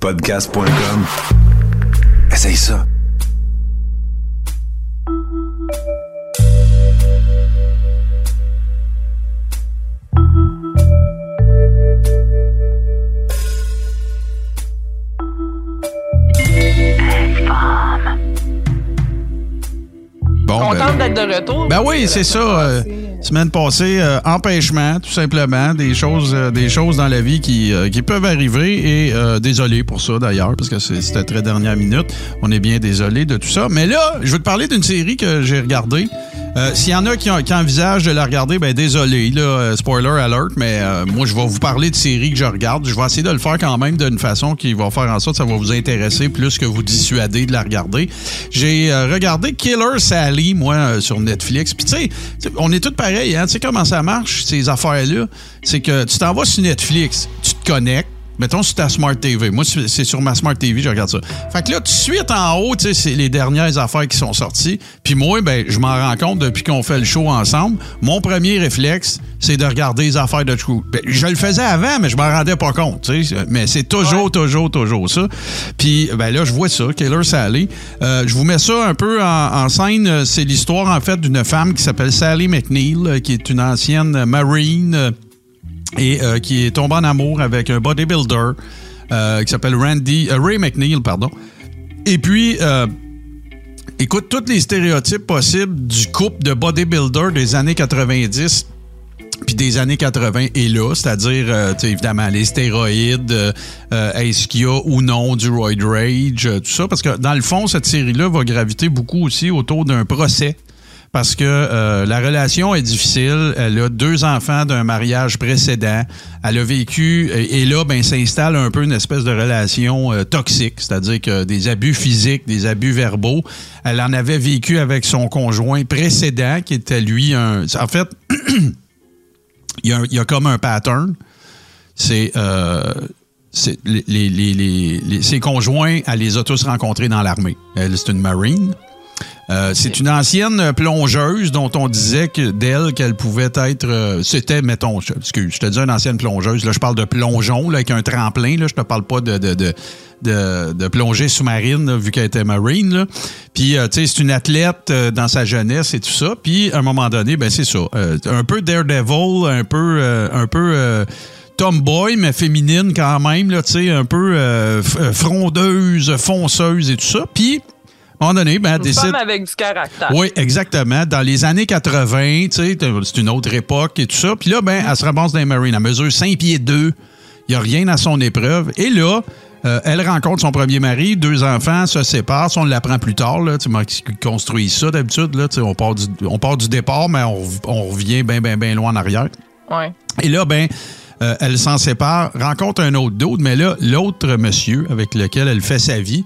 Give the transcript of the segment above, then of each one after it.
Podcast.com. Essaye ça. Bon, Contente ben, d'être de retour. ben oui, c'est ça. euh, semaine passée, euh, empêchement, tout simplement. Des choses, euh, des choses dans la vie qui, euh, qui peuvent arriver. Et désolé pour ça, d'ailleurs, parce que c'était très dernière minute. On est bien désolé de tout ça. Mais là, je veux te parler d'une série que j'ai regardée. Euh, S'il y en a qui, ont- de la regarder, ben désolé, là, euh, spoiler alert, mais euh, moi, je vais vous parler de séries que je regarde. Je vais essayer de le faire quand même d'une façon qui va faire en sorte que ça va vous intéresser plus que vous dissuader de la regarder. J'ai regardé Killer Sally, moi, sur Netflix. Puis tu sais, tu sais, on est tous pareils, hein? Tu sais comment ça marche, ces affaires-là? C'est que tu t'en vas sur Netflix, tu te connectes, Mettons sur ta Smart TV. Moi, c'est sur ma Smart TV, je regarde ça. Fait que là, tout de suite en haut, tu sais, c'est les dernières affaires qui sont sorties. Puis moi, ben, je m'en rends compte depuis qu'on fait le show ensemble. Mon premier réflexe, c'est de regarder les affaires de True. Ben, je le faisais avant, mais je m'en rendais pas compte, tu sais. Mais c'est toujours, toujours, toujours ça. Puis, ben là, je vois ça, Killer Sally. Euh, je vous mets ça un peu en, en scène. C'est l'histoire, en fait, d'une femme qui s'appelle Sally McNeil, euh, qui est une ancienne marine. Et euh, qui est tombé en amour avec un bodybuilder euh, qui s'appelle Randy euh, Ray McNeil, pardon. Et puis, écoute, tous les stéréotypes possibles du couple de bodybuilder des années 90 puis des années 80 est là, c'est-à-dire, évidemment, les stéroïdes, est-ce qu'il y a ou non du roid rage, tout ça, parce que dans le fond, cette série-là va graviter beaucoup aussi autour d'un procès parce que euh, la relation est difficile. Elle a deux enfants d'un mariage précédent. Elle a vécu et, là, ben, s'installe un peu une espèce de relation euh, toxique, c'est-à-dire que des abus physiques, des abus verbaux. Elle en avait vécu avec son conjoint précédent, qui était lui un. En fait, il y, a, comme un pattern. C'est euh, les- les- les- ses conjoints, elle les a tous rencontrés dans l'armée. Elle, c'est une marine. Euh, c'est une ancienne plongeuse dont on disait d'elle qu'elle pouvait être. euh, C'était, mettons, je, excuse, je te dis une ancienne plongeuse. Là, je parle de plongeon là, avec un tremplin. Là, je te parle pas de, de, plongée sous-marine, vu qu'elle était marine. Puis, euh, tu sais, c'est une athlète dans sa jeunesse et tout ça. Puis, à un moment donné, ben c'est ça. Un peu daredevil, un peu. tomboy, mais féminine quand même, là, tu sais, un peu frondeuse, fonceuse et tout ça. Puis, à un moment donné, ben, Une décide. femme avec du caractère. Oui, exactement. Dans les années 80, tu sais, c'est une autre époque et tout ça. Puis là, ben, elle se ramasse dans les Marines. Elle mesure 5 pieds 2. Il n'y a rien à son épreuve. Et là, euh, elle rencontre son premier mari, deux enfants, se séparent. On l'apprend plus tard. Là, tu construis ça d'habitude. On, part du, on part du départ, mais on, on revient bien, bien, bien loin en arrière. Ouais. Et là, ben, euh, elle s'en sépare, rencontre un autre d'autre, mais là, l'autre monsieur avec lequel elle fait sa vie,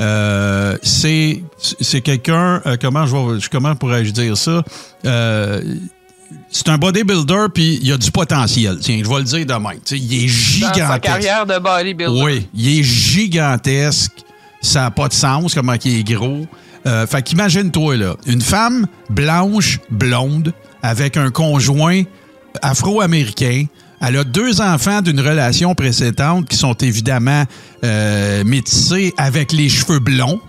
euh, c'est c'est quelqu'un, euh, comment je vais- comment pourrais-je dire ça? Euh, c'est un bodybuilder, puis il a du potentiel. Tiens, je vais le dire de même. Tu sais, il est Dans gigantesque. sa carrière de bodybuilder. Oui, il est gigantesque. Ça n'a pas de sens, comment il est gros. Euh, fait qu'imagine-toi, là, une femme blanche, blonde, avec un conjoint afro-américain. Elle a deux enfants d'une relation précédente qui sont évidemment euh, métissés avec les cheveux blonds.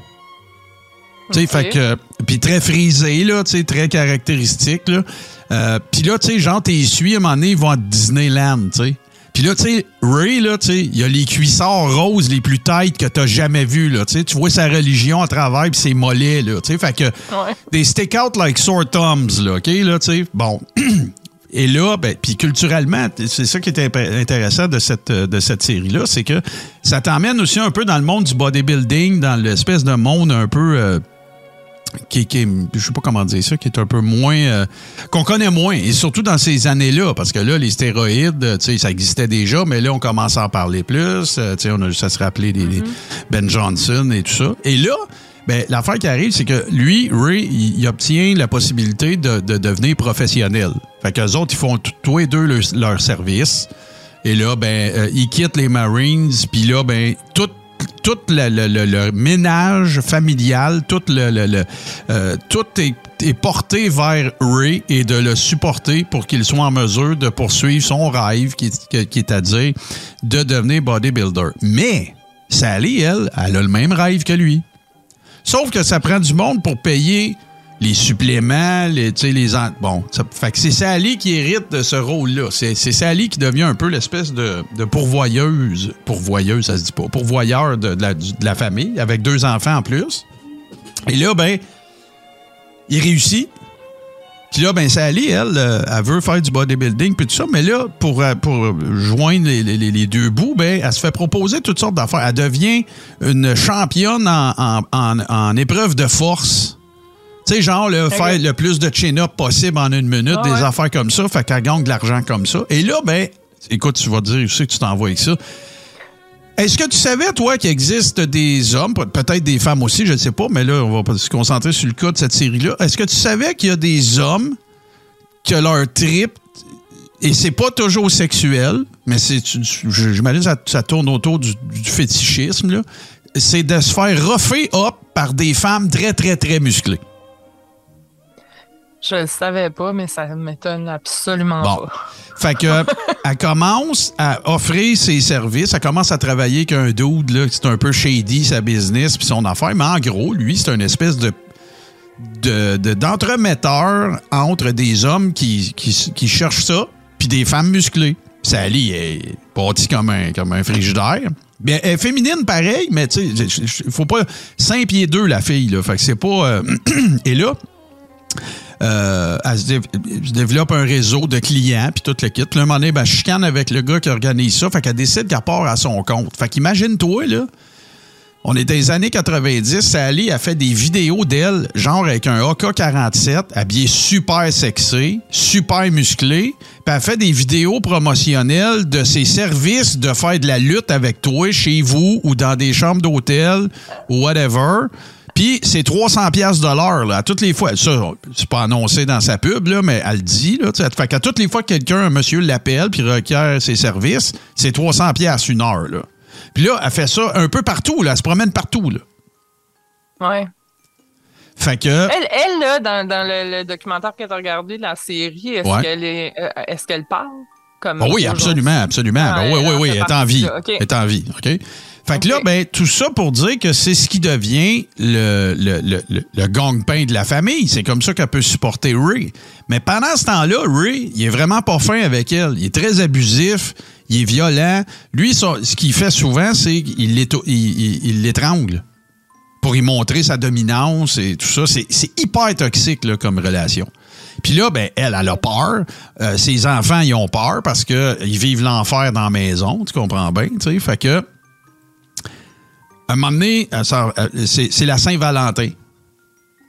Tu sais, Ok. fait que. Puis très frisé, là, tu sais, très caractéristique, là. Euh, puis là, tu sais, genre, t'es à un moment donné, ils vont à Disneyland, tu sais. Puis là, tu sais, Ray, là, tu sais, il y a les cuissards roses les plus tight que t'as jamais vus, là. Tu sais, tu vois sa religion à travers, puis ses mollets, là. Tu sais, fait que. Ouais. Des stick out like sore thumbs, là, OK, là, tu sais. Bon. Et là, ben, puis culturellement, c'est ça qui est intéressant de cette, euh, de cette série-là, c'est que ça t'emmène aussi un peu dans le monde du bodybuilding, dans l'espèce de monde un peu. euh, qui, qui est, je sais pas comment dire ça, qui est un peu moins, euh, qu'on connaît moins, et surtout dans ces années-là, parce que là, les stéroïdes, tu sais, ça existait déjà, mais là, on commence à en parler plus, euh, tu sais, on a juste à se rappeler des, des Ben Johnson et tout ça. Et là, ben, l'affaire qui arrive, c'est que lui, Ray, il, obtient la possibilité de, de devenir professionnel. Fait qu'eux autres, ils font tous les deux leur, service. Et là, ben, euh, ils quittent les Marines, puis là, ben, tout le, le- le- le ménage familial, tout, le, euh, est, est porté vers Ray et de le supporter pour qu'il soit en mesure de poursuivre son rêve, qui, qui est à dire de devenir bodybuilder. Mais Sally, elle, elle a le même rêve que lui. Sauf que ça prend du monde pour payer les suppléments, les, les bon, ça, fait que c'est Sally qui hérite de ce rôle-là. C'est, Sally qui devient un peu l'espèce de, pourvoyeuse, pourvoyeuse, ça se dit pas, pourvoyeur de, la, de la famille avec deux enfants en plus. Et là, ben, il réussit. Puis là, ben, Sally, elle, euh, elle veut faire du bodybuilding puis tout ça, mais là, pour, euh, pour joindre les, les- les deux bouts, ben, elle se fait proposer toutes sortes d'affaires. Elle devient une championne en, en- en- en épreuve de force. Tu sais, genre, là, faire le plus de chin-up possible en une minute, Ah des ouais. affaires comme ça, fait qu'elle gagne de l'argent comme ça. Et là, ben, écoute, tu vas dire aussi que tu t'envoies avec ça. Est-ce que tu savais, toi, qu'il existe des hommes, pe- peut-être des femmes aussi, je ne sais pas, mais là, on va se concentrer sur le cas de cette série-là. Est-ce que tu savais qu'il y a des hommes que leur trip, et c'est pas toujours sexuel, mais c'est, j'imagine ça, ça tourne autour du, fétichisme, là, c'est de se faire reffer up par des femmes très, très, très musclées. Je le savais pas, mais ça m'étonne absolument Bon. pas. Fait que elle commence à offrir ses services, elle commence à travailler avec un dude là, c'est un peu shady sa business puis son affaire, mais en gros, lui, c'est une espèce de de- de- d'entremetteur entre des hommes qui, qui, qui cherchent ça puis des femmes musclées. Sally est bâtie comme un, comme un frigidaire. Bien, elle est féminine pareil, mais tu sais, faut pas 5 pieds 2 la fille là, fait que c'est pas euh, et là euh, elle se, dé- se développe un réseau de clients, puis tout le kit. Là, un moment donné, ben, elle chicane avec le gars qui organise ça, fait qu'elle décide qu'elle part à son compte. Fait qu'imagine-toi, là, on est dans les années 90, Sally a fait des vidéos d'elle, genre avec un AK-47, habillée super sexy, super musclé, puis elle fait des vidéos promotionnelles de ses services de faire de la lutte avec toi chez vous ou dans des chambres d'hôtel ou whatever. Puis c'est 300 pièces de l'heure là, à toutes les fois. Ça, c'est pas annoncé dans sa pub là, mais elle le dit là. Fait qu'à toutes les fois que quelqu'un, un monsieur l'appelle puis requiert ses services, c'est 300 pièces une heure là. Puis là, elle fait ça un peu partout là, elle se promène partout là. Ouais. Fait que Elle, elle là, dans, dans le, le documentaire que tu as regardé de la série, est-ce Ouais. qu'elle est, euh, est-ce qu'elle parle comme Ah oui, absolument, absolument. Ah, Ben oui, oui, oui, elle est en vie. Elle est en vie, OK? Fait que là, ben, tout ça pour dire que c'est ce qui devient le, le, le, le, le gang-pain de la famille. C'est comme ça qu'elle peut supporter Ray. Mais pendant ce temps-là, Ray, il est vraiment pas fin avec elle. Il est très abusif, il est violent. Lui, ce qu'il fait souvent, c'est qu'il l'étrangle pour y montrer sa dominance et tout ça. C'est, hyper toxique là, comme relation. Puis là, ben, elle, elle a peur. Euh, ses enfants, ils ont peur parce qu'ils vivent l'enfer dans la maison. Tu comprends bien, tu sais. Fait que, un moment donné, sort- euh, c'est, la Saint-Valentin.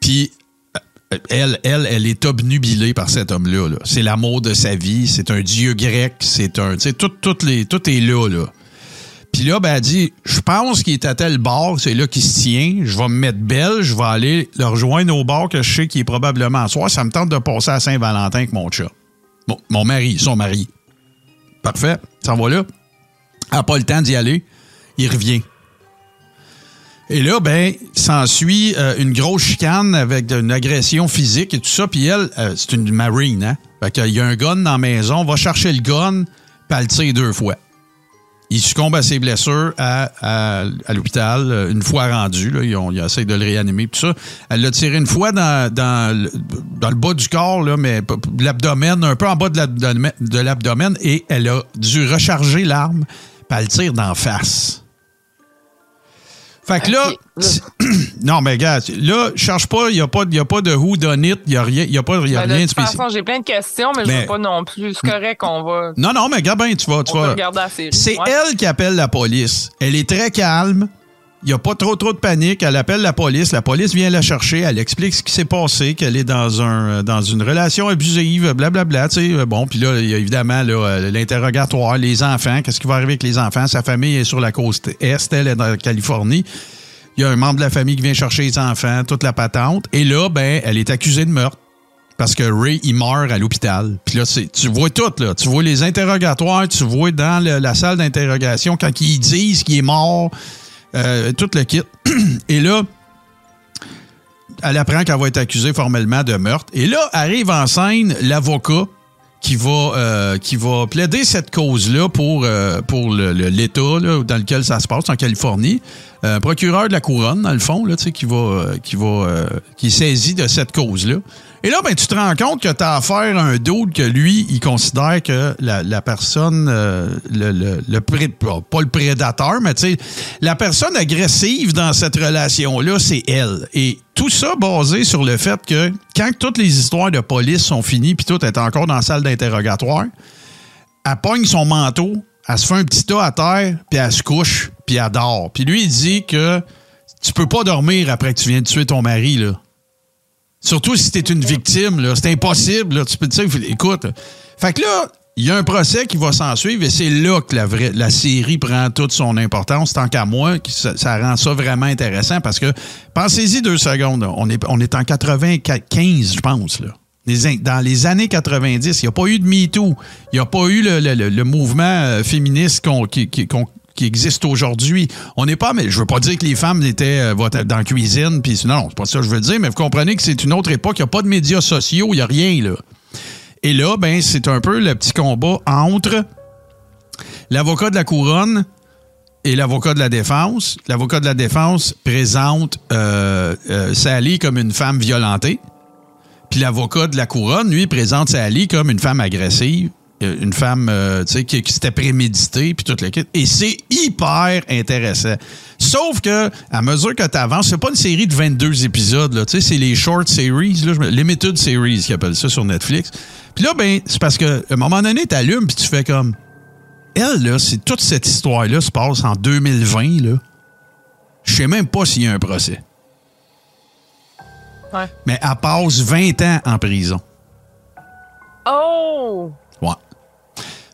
Puis, euh, elle, elle, elle est obnubilée par cet homme-là. là. C'est l'amour de sa vie. C'est un dieu grec. C'est un. Tout, les, tout est là. Puis là, ben, elle dit Je pense qu'il est à tel bar, c'est là qu'il se tient. Je vais me mettre belle, je vais aller le rejoindre au bar que je sais qu'il est probablement à soir. Ça me tente de passer à Saint-Valentin avec mon chat. Mon mari, son mari. Parfait, ça va là. Elle n'a pas le temps d'y aller. Il revient. Et là, ben, s'ensuit euh, une grosse chicane avec une agression physique et tout ça. Puis elle, euh, c'est une marine, hein? Fait qu'il y a un gun dans la maison, va chercher le gun, puis elle le tire deux fois. Il succombe à ses blessures à, l'hôpital euh, une fois rendu. Là, ils, ont, de le réanimer. Tout ça. Elle l'a tiré une fois dans, le, bas du corps, mais l'abdomen, un peu en bas de l'abdomen, et elle a dû recharger l'arme, puis elle le tire d'en face. Fait que là, non, mais gars, là, cherche pas, il n'y a, pas- y a pas de who done it, il n'y a rien, y a pas, y a Ben, de rien de toute spécial. façon, j'ai plein de questions, mais, je veux pas non plus. C'est correct qu'on va, Non, non, mais Gabin, tu vas. Tu on va vas regarder la série. c'est Ouais. elle qui appelle la police. Elle est très calme. Il n'y a pas trop trop de panique. Elle appelle la police. La police vient la chercher. Elle explique ce qui s'est passé, qu'elle est dans un dans une relation abusive, blablabla. Tu sais, bon, puis là, il y a évidemment euh, l'interrogatoire, les enfants. Qu'est-ce qui va arriver avec les enfants? Sa famille est sur la côte est. Elle est dans la Californie. Il y a un membre de la famille qui vient chercher les enfants, toute la patente. Et là, ben, elle est accusée de meurtre. Parce que Ray, il meurt à l'hôpital. Puis là, tu vois tout, là. Tu vois les interrogatoires, tu vois dans la salle d'interrogation quand ils disent qu'il est mort, euh, tout le kit. Et là, elle apprend qu'elle va être accusée formellement de meurtre. Et là, arrive en scène l'avocat qui va, euh, qui va plaider cette cause-là pour, euh, pour l'État dans lequel ça se passe, en Californie. Un procureur de la couronne, dans le fond, là, qui va, euh, qui va, euh, qui est saisi de cette cause-là. Et là, ben, tu te rends compte que tu as affaire à un doute que lui, il considère que la, personne, euh, le, le, pas le prédateur, mais tu sais, la personne agressive dans cette relation-là, c'est elle. Et tout ça basé sur le fait que quand toutes les histoires de police sont finies, puis tout est encore dans la salle d'interrogatoire, elle pogne son manteau, elle se fait un petit tas à terre, puis elle se couche, puis elle dort. Puis lui, il dit que tu peux pas dormir après que tu viens de tuer ton mari, là. Surtout si t'es une victime. C'est impossible, là. Tu peux dire, écoute. Fait que là, il y a un procès qui va s'en suivre et c'est là que la, vraie, la série prend toute son importance, tant qu'à moi, ça, rend ça vraiment intéressant parce que, pensez-y deux secondes, on est, on est en 95, je pense, là. Dans les années 90, il n'y a pas eu de MeToo. Il n'y a pas eu le, le- le- mouvement euh, féministe qu'on- qui- qu'on- qui existe aujourd'hui. On n'est pas, mais je veux pas dire que les femmes étaient euh, dans la cuisine, puis non, non, c'est pas ça que je veux dire, mais vous comprenez que c'est une autre époque. Il n'y a pas de médias sociaux, il n'y a rien, là. Et là, ben, c'est un peu le petit combat entre l'avocat de la couronne et l'avocat de la défense. L'avocat de la défense présente euh, euh, Sally comme une femme violentée. Puis l'avocat de la couronne, lui, présente Sally comme une femme agressive, une femme euh, tu sais, qui, qui s'était préméditée, puis toute le kit. Et c'est hyper intéressant. Sauf que, à mesure que tu avances, c'est pas une série de 22 épisodes, là, tu sais, c'est les short series, là, limited series, qui appellent ça sur Netflix. Puis là, ben, c'est parce que, à un moment donné, tu allumes, puis tu fais comme. Elle, là, c'est toute cette histoire-là se passe en 2020, là. Je sais même pas s'il y a un procès. Ouais. Mais elle passe 20 ans en prison. Oh! Ouais.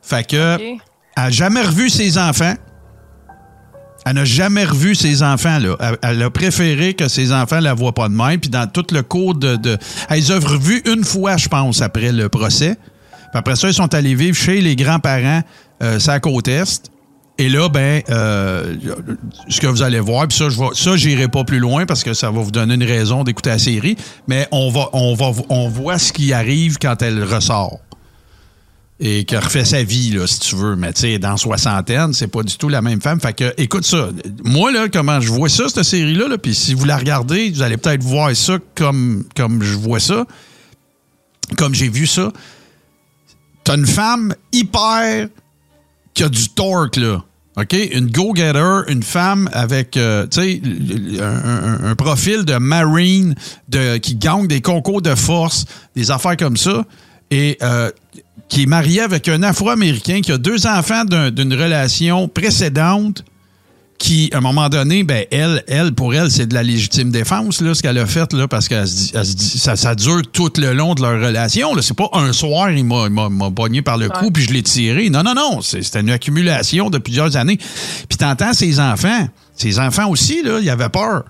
Fait que, elle n'a jamais revu ses enfants. Elle n'a jamais revu ses enfants. Là. Elle, elle a préféré que ses enfants ne la voient pas de même. Puis dans tout le cours de. de elles ont revu une fois, je pense, après le procès. Puis après ça, ils sont allés vivre chez les grands-parents, euh, à côte Est. Et là, ben, euh, ce que vous allez voir, puis ça, je vais, ça, j'irai pas plus loin parce que ça va vous donner une raison d'écouter la série. Mais on va, on va, on voit ce qui arrive quand elle ressort et qui refait sa vie, là, si tu veux. Mais tu sais, dans soixantaine, c'est pas du tout la même femme. Fait que, écoute ça. Moi, là, comment je vois ça, cette série-là, là, puis si vous la regardez, vous allez peut-être voir ça comme, je vois ça, comme j'ai vu ça. T'as une femme hyper qui a du torque, là. OK? Une go-getter, une femme avec, euh, tu sais, un, profil de marine qui gagne des concours de force, des affaires comme ça, et euh, qui est mariée avec un Afro-Américain qui a deux enfants d'un- d'une relation précédente qui, à un moment donné, ben, elle, elle, pour elle, c'est de la légitime défense, là, ce qu'elle a fait, là, parce que ça, ça dure tout le long de leur relation. C'est pas un soir, il m'a, il m'a, m'a pogné par le cou, puis je l'ai tiré. Non, non, non. C'est, c'était une accumulation de plusieurs années. Puis t'entends ses enfants. Ses enfants aussi, là, ils avaient peur.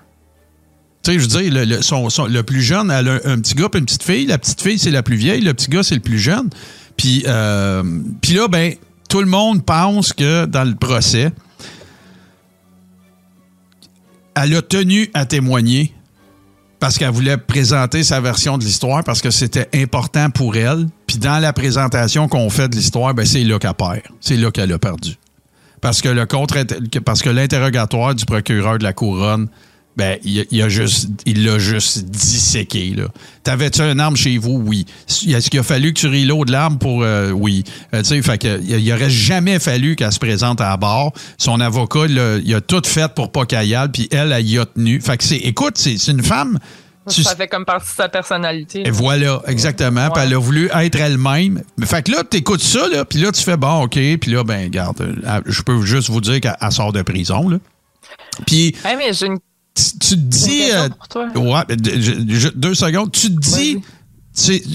Tu sais, je veux dire, le, le- le plus jeune, elle a un, petit gars puis une petite fille. La petite fille, c'est la plus vieille. Le petit gars, c'est le plus jeune. Puis, euh, puis là, ben, tout le monde pense que dans le procès, elle a tenu à témoigner parce qu'elle voulait présenter sa version de l'histoire parce que c'était important pour elle. Puis dans la présentation qu'on fait de l'histoire, ben c'est là qu'elle perd. C'est là qu'elle a perdu. Parce que le contre parce que l'interrogatoire du procureur de la couronne, ben il, a- il a juste il l'a juste disséqué là. T'avais-tu une arme chez vous? Oui. Est-ce qu'il a fallu que tu reloades l'arme pour euh, oui. Euh, tu sais fait que il, aurait jamais fallu qu'elle se présente à bord. Son avocat il a, il a tout fait pour pas qu'elle y aille, puis elle elle y a tenu. Fait que c'est écoute, c'est une femme tu- Ça fait comme partie de sa personnalité. et voilà, exactement. Puis elle a voulu être elle-même. Fait que là, tu écoutes ça, là, puis là, tu fais bon, OK. Puis là, ben, garde, euh, je peux juste vous dire qu'elle elle sort de prison, là. Puis Hey, mais j'ai une tu, tu te dis. euh, pour toi. ouais, je- je- deux secondes. Tu te dis.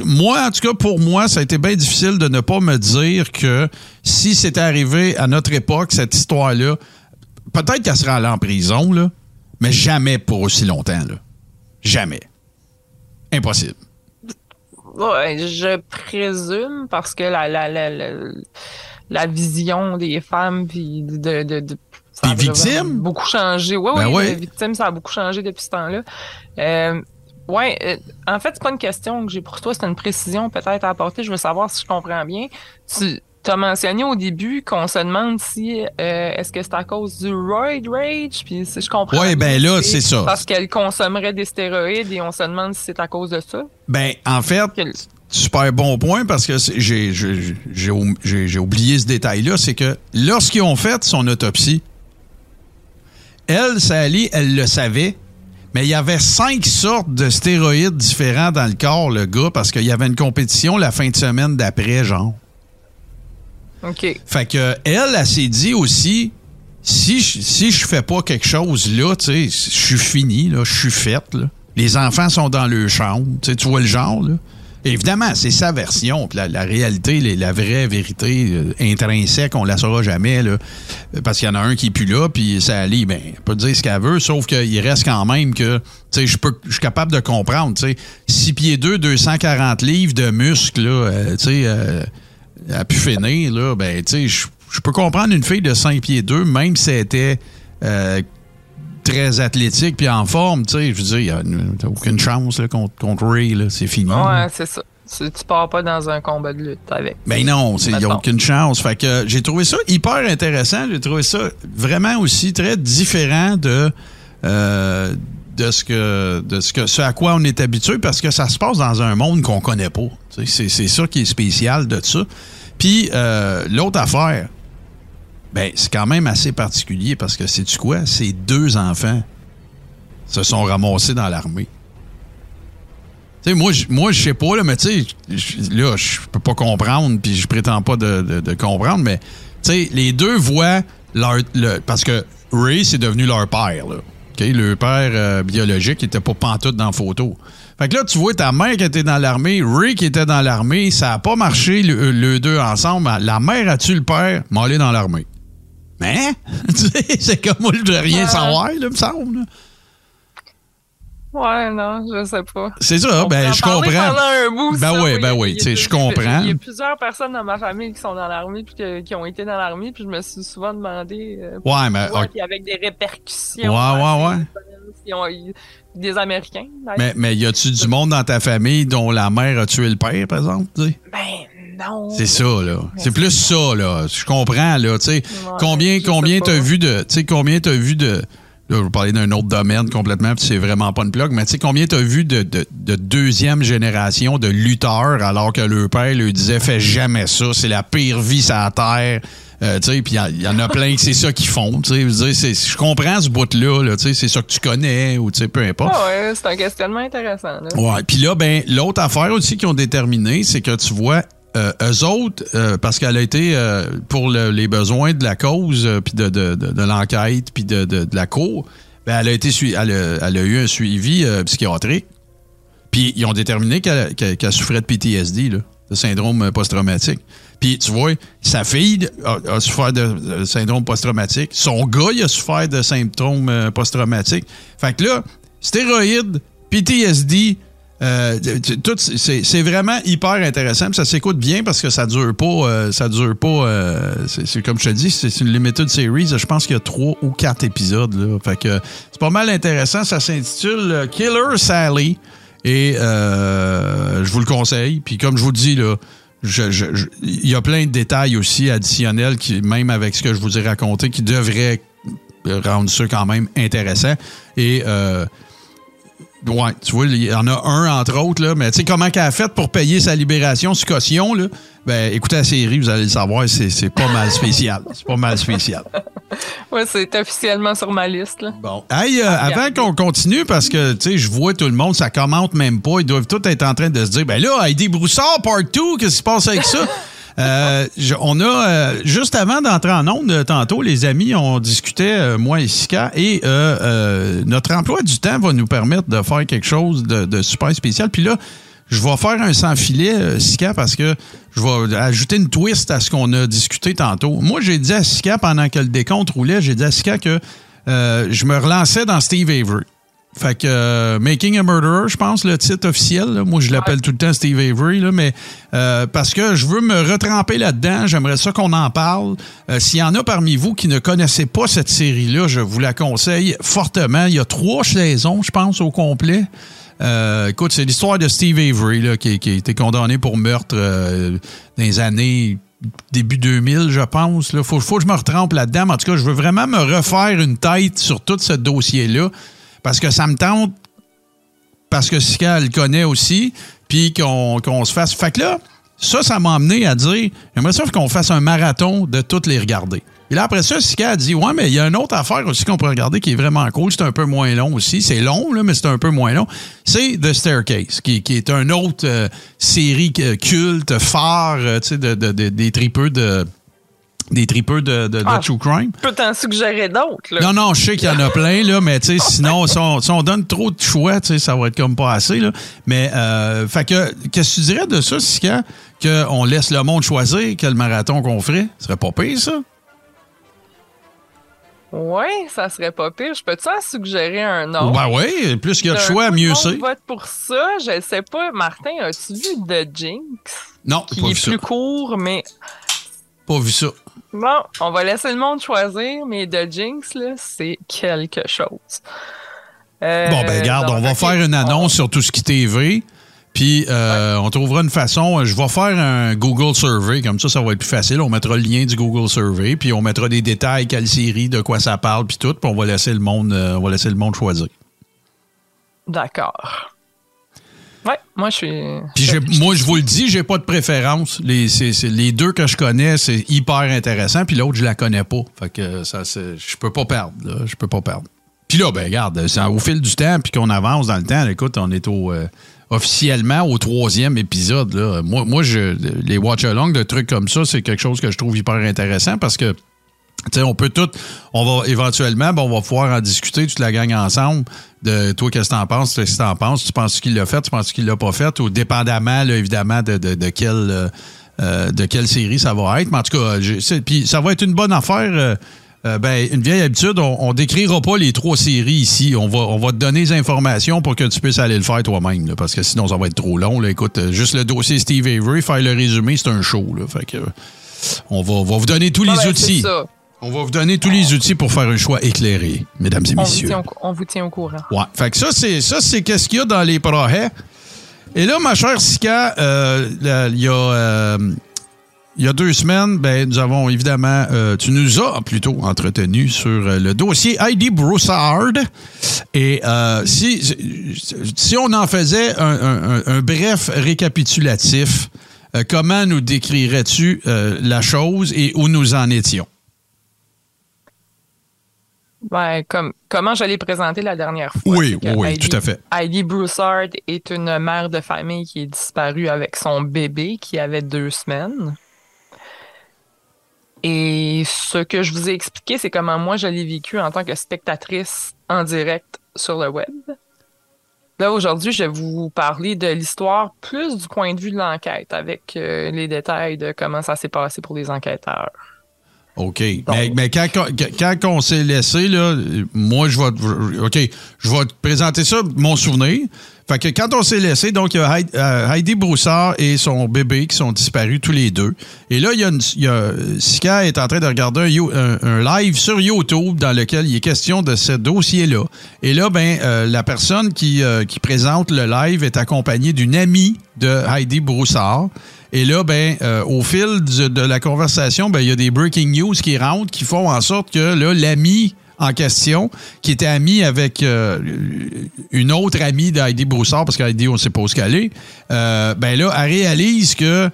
Moi, en tout cas, pour moi, ça a été bien difficile de ne pas me dire que si c'était arrivé à notre époque, cette histoire-là, peut-être qu'elle serait allée en prison, là, mais jamais pour aussi longtemps. Là. Jamais. Impossible. Ouais, je présume parce que la, la, la, la, la vision des femmes puis de, de, de a victimes? beaucoup changé. Oui, Ben oui, ouais. les victimes, ça a beaucoup changé depuis ce temps-là. Euh, Ouais, euh, en fait, c'est pas une question que j'ai pour toi, c'est une précision peut-être à apporter. Je veux savoir si je comprends bien. Tu as mentionné au début qu'on se demande si euh, est-ce que c'est à cause du roid rage, puis si je comprends. Ouais, bien, ben là, c'est ça. Parce qu'elle consommerait des stéroïdes et on se demande si c'est à cause de ça? Ben, en fait, super bon point parce que j'ai oublié ce détail-là, c'est que lorsqu'ils ont fait son autopsie, elle, Sally, elle le savait, mais il y avait cinq sortes de stéroïdes différents dans le corps, le gars, parce qu'il y avait une compétition la fin de semaine d'après, genre. OK. Fait que elle, elle s'est dit aussi, si je, si je fais pas quelque chose là, tu sais, je suis fini, là, je suis faite, là. Les enfants sont dans leur chambre, tu vois le genre, là. Évidemment, c'est sa version. La, la réalité, la vraie vérité euh, intrinsèque, on la saura jamais, là. Parce qu'il y en a un qui est plus là, puis Sally, ben, elle peut dire ce qu'elle veut, sauf qu'il reste quand même que, je suis capable de comprendre, tu sais. 6 pieds 2, 240 livres de muscles, là, euh, euh, a pu finir, là, ben, je peux comprendre une fille de 5 pieds 2, même si elle était euh, très athlétique puis en forme, tu sais, je veux dire, il y a aucune chance là, contre, contre Ray, c'est fini. Ouais, c'est ça. Tu, tu pars pas dans un combat de lutte avec. Ben non, il n'y a aucune chance. Fait que euh, j'ai trouvé ça hyper intéressant. J'ai trouvé ça vraiment aussi très différent de, euh, de, ce que, de ce, que, ce à quoi on est habitué parce que ça se passe dans un monde qu'on connaît pas. C'est ça qui est spécial de ça. Puis euh, l'autre affaire, ben c'est quand même assez particulier parce que sais-tu quoi? Ces deux enfants se sont ramassés dans l'armée. Tu sais, moi, je- sais pas, là, mais tu sais, là, je peux pas comprendre, puis je prétends pas de, comprendre, mais les deux voient leur. le- parce que Ray, c'est devenu leur père, là. Le père euh, biologique était pas pantoute dans la photo. Fait que là, tu vois ta mère qui était dans l'armée, Ray qui était dans l'armée, ça a pas marché, le, le deux ensemble. La mère a tué le père, m'a allé dans l'armée. Sais, c'est comme moi, je veux rien savoir, là, me semble. là. Ouais, non, je sais pas. C'est ça, On ben, peut en je parler comprends. pendant un bout, Ben ça, oui, il y a- ben oui, il y a tu sais, je comprends. Il y a plusieurs personnes dans ma famille qui sont dans l'armée puis que- qui ont été dans l'armée, puis je me suis souvent demandé. euh, Ouais, mais. pourquoi, ok. puis avec des répercussions. Ouais, ouais. Ils ont- ils- des Américains. d'ailleurs. Mais, mais y a-tu du monde dans ta famille dont la mère a tué le père, par exemple? tu sais? Ben non. C'est ça, là. C'est plus ça, là. Je comprends, là. Tu sais, combien, combien t'as vu de. Tu sais, combien t'as vu de. Là, je vais parler d'un autre domaine complètement, puis c'est vraiment pas une plug, mais tu sais, combien t'as vu de, de, de deuxième génération de lutteurs alors que le père lui disait fais jamais ça, c'est la pire vie sur la terre. Euh, tu sais, puis il y, y en a plein que c'est ça qu'ils font. Tu sais, je comprends ce bout-là, là, tu sais, c'est ça que tu connais, ou tu sais, peu importe. Ah ouais, c'est un questionnement intéressant. Là. Ouais. Puis là, ben, l'autre affaire aussi qu'ils ont déterminé, c'est que tu vois, euh, eux autres, euh, parce qu'elle a été euh, pour le- les besoins de la cause, euh, puis de, l'enquête, puis de, la cour, ben, elle a été elle a, elle a eu un suivi psychiatrique. Puis ils ont déterminé qu'elle souffrait de PTSD, de syndrome post-traumatique. Puis tu vois, sa fille a, souffert de, syndrome post-traumatique. Son gars, il a souffert de symptômes post-traumatiques. Fait que là, stéroïdes, PTSD, euh, c'est vraiment hyper intéressant. Ça s'écoute bien parce que ça dure pas. euh, ça dure pas. euh, c'est comme je te dis, c'est une limited series. Je pense qu'il y a trois ou quatre épisodes. Fait que c'est pas mal intéressant. Ça s'intitule Killer Sally. Et je vous le conseille. Puis comme je vous dis, là, il y a plein de détails aussi additionnels, qui, même avec ce que je vous ai raconté, qui devraient rendre ça quand même intéressant. Et ouais, tu vois, il y en a un entre autres, là, mais tu sais comment qu'elle a fait pour payer sa libération sur caution, là? Ben, écoutez la série, vous allez le savoir, c'est pas mal spécial. C'est pas mal spécial. Ouais, c'est officiellement sur ma liste. Là. Bon. Hey, euh, avant qu'on continue, parce que, tu sais, je vois tout le monde, ça commente même pas. Ils doivent tous être en train de se dire, ben là, Heidi Broussard, part 2, qu'est-ce qui se passe avec ça? Euh, on a, euh, juste avant d'entrer en onde, euh, tantôt, les amis, on discutait, euh, moi et Sika, et euh, notre emploi du temps va nous permettre de faire quelque chose de, de super spécial. Puis là, je vais faire un sans-filet, Sika, parce que je vais ajouter une twist à ce qu'on a discuté tantôt. Moi, j'ai dit à Sika, pendant que le décompte roulait, j'ai dit à Sika que je me relançais dans Steve Avery. Fait que euh, Making a Murderer, je pense, le titre officiel. là. Moi, je l'appelle tout le temps Steve Avery, là, mais euh, parce que je veux me retremper là-dedans. J'aimerais ça qu'on en parle. Euh, S'il y en a parmi vous qui ne connaissez pas cette série-là, je vous la conseille fortement. Il y a trois saisons, je pense, au complet. Euh, écoute, c'est l'histoire de Steve Avery, là, qui, qui a été condamné pour meurtre euh, dans les années début 2000, je pense. Il faut, faut que je me retrempe là-dedans. En tout cas, je veux vraiment me refaire une tête sur tout ce dossier-là parce que ça me tente, parce que Sika le connaît aussi, puis qu'on se fasse. Fait que là, ça, ça m'a amené à dire j'aimerais ça qu'on fasse un marathon de toutes les regarder. Et là, après ça, Sika a dit Ouais, mais il y a une autre affaire aussi qu'on peut regarder qui est vraiment cool. C'est un peu moins long aussi. C'est long, là, mais c'est un peu moins long. C'est The Staircase, qui, qui est une autre euh, série euh, culte, phare, euh, tu sais, de, de, de, des tripeux de des tripeux de, de, de Ah, True Crime. Je peux t'en suggérer d'autres. Non, non, je sais qu'il y en a plein, là, mais tu sais, sinon, si on, si on donne trop de choix, tu sais, ça va être comme pas assez, là. Mais, euh, fait que, qu'est-ce que tu dirais de ça, Sika, qu'on laisse le monde choisir quel marathon qu'on ferait? Ce serait pas pire, ça? Ouais, ça serait pas pire. Je peux-tu en suggérer un autre? Ben oui, plus qu'il y a de choix, mieux c'est. vote pour ça. Je sais pas. Martin, as-tu vu The Jinx? Non, Qui pas vu est ça. plus court, mais Pas vu ça. Bon, on va laisser le monde choisir, mais The Jinx, là, c'est quelque chose. Euh, Bon, ben, regarde, donc, on va faire une annonce sur tout ce qui TV. Puis, euh, on trouvera une façon. Je vais faire un Google Survey. Comme ça, ça va être plus facile. On mettra le lien du Google Survey. Puis, on mettra des détails, quelle série, de quoi ça parle, puis tout. Puis, on va laisser le monde, euh, on va laisser le monde choisir. D'accord. Ouais, moi, je suis. Puis j'ai- moi, je vous le dis, j'ai pas de préférence. Les, les deux que je connais, c'est hyper intéressant. Puis l'autre, je la connais pas. Fait que ça, je peux pas perdre. là. Je peux pas perdre. Puis là, ben regarde, au fil du temps, puis qu'on avance dans le temps, écoute, on est au euh, officiellement au troisième épisode. Là. Moi, moi je, les watch-along de trucs comme ça, c'est quelque chose que je trouve hyper intéressant parce que on peut tout, on va éventuellement, ben, on va pouvoir en discuter toute la gang ensemble. De toi, qu'est-ce que t'en penses, qu'est-ce que t'en penses, tu penses qu'il l'a fait, tu penses qu'il l'a pas fait, ou dépendamment, là, évidemment, de, de, de quelle, euh, euh, de quelle série ça va être. Mais en tout cas, puis ça va être une bonne affaire. euh, euh, ben, une vieille habitude, on, décrira pas les trois séries ici. On va, on va te donner les informations pour que tu puisses aller le faire toi-même, parce que sinon ça va être trop long. Là. Écoute, juste le dossier Steve Avery, faire le résumé, c'est un show. Là. Fait que, on va, va vous donner tous Ah, les ben, outils. On va vous donner tous les outils pour faire un choix éclairé, mesdames et On vous, messieurs. tient au, on vous tient au courant. Ouais. Fait que ça, c'est ça, c'est qu'est-ce qu'il y a dans les projets. Et là, ma chère Sika, euh, là, il y a. euh, il y a deux semaines, ben, nous avons évidemment, euh, tu nous as plutôt entretenu sur euh, le dossier Heidi Broussard. Et euh, si, si on en faisait un, un- un- un bref récapitulatif, comment nous décrirais-tu la chose et où nous en étions? Comme, comment je l'ai présenté la dernière fois. Oui, oui, Heidi- tout à fait. Heidi Broussard est une mère de famille qui est disparue avec son bébé qui avait deux semaines. Et ce que je vous ai expliqué, c'est comment moi je l'ai vécu en tant que spectatrice en direct sur le web. Là, aujourd'hui, je vais vous parler de l'histoire plus du point de vue de l'enquête, avec euh, les détails de comment ça s'est passé pour les enquêteurs. OK. Mais, mais quand, quand- quand on s'est laissé, là, moi, je vais. te- OK. Je vais te présenter ça, mon souvenir. Fait que quand on s'est laissé, donc, il y a Heidi, euh, Heidi Broussard et son bébé qui sont disparus tous les deux. Et là, il y a, une, il y a Sika est en train de regarder un, You- un- un live sur YouTube dans lequel il est question de ce dossier-là. Et là, ben, euh, la personne qui, euh, qui présente le live est accompagnée d'une amie de Heidi Broussard. Et là, ben, euh, au fil de la conversation, ben, il y a des breaking news qui rentrent qui font en sorte que là, l'ami en question, qui était ami avec euh, une autre amie d'Heidi Broussard, parce qu'Heidi, on ne sait pas où ce qu'elle est, euh, ben là, elle réalise que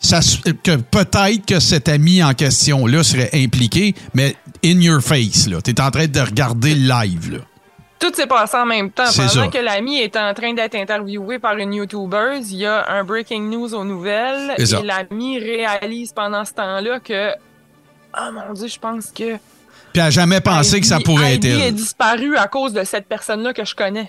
ça que peut-être que cet ami en question-là serait impliqué, mais in your face, là. Tu es en train de regarder le live. Tout s'est passé en même temps. Pendant ça. que l'ami est en train d'être interviewé par une YouTuber, il y a un breaking news aux nouvelles. Et l'ami réalise pendant ce temps-là que. Ah mon dieu, je pense que. Puis elle n'a jamais pensé que ça Heidi- pourrait être elle. est disparu à cause de cette personne-là que je connais.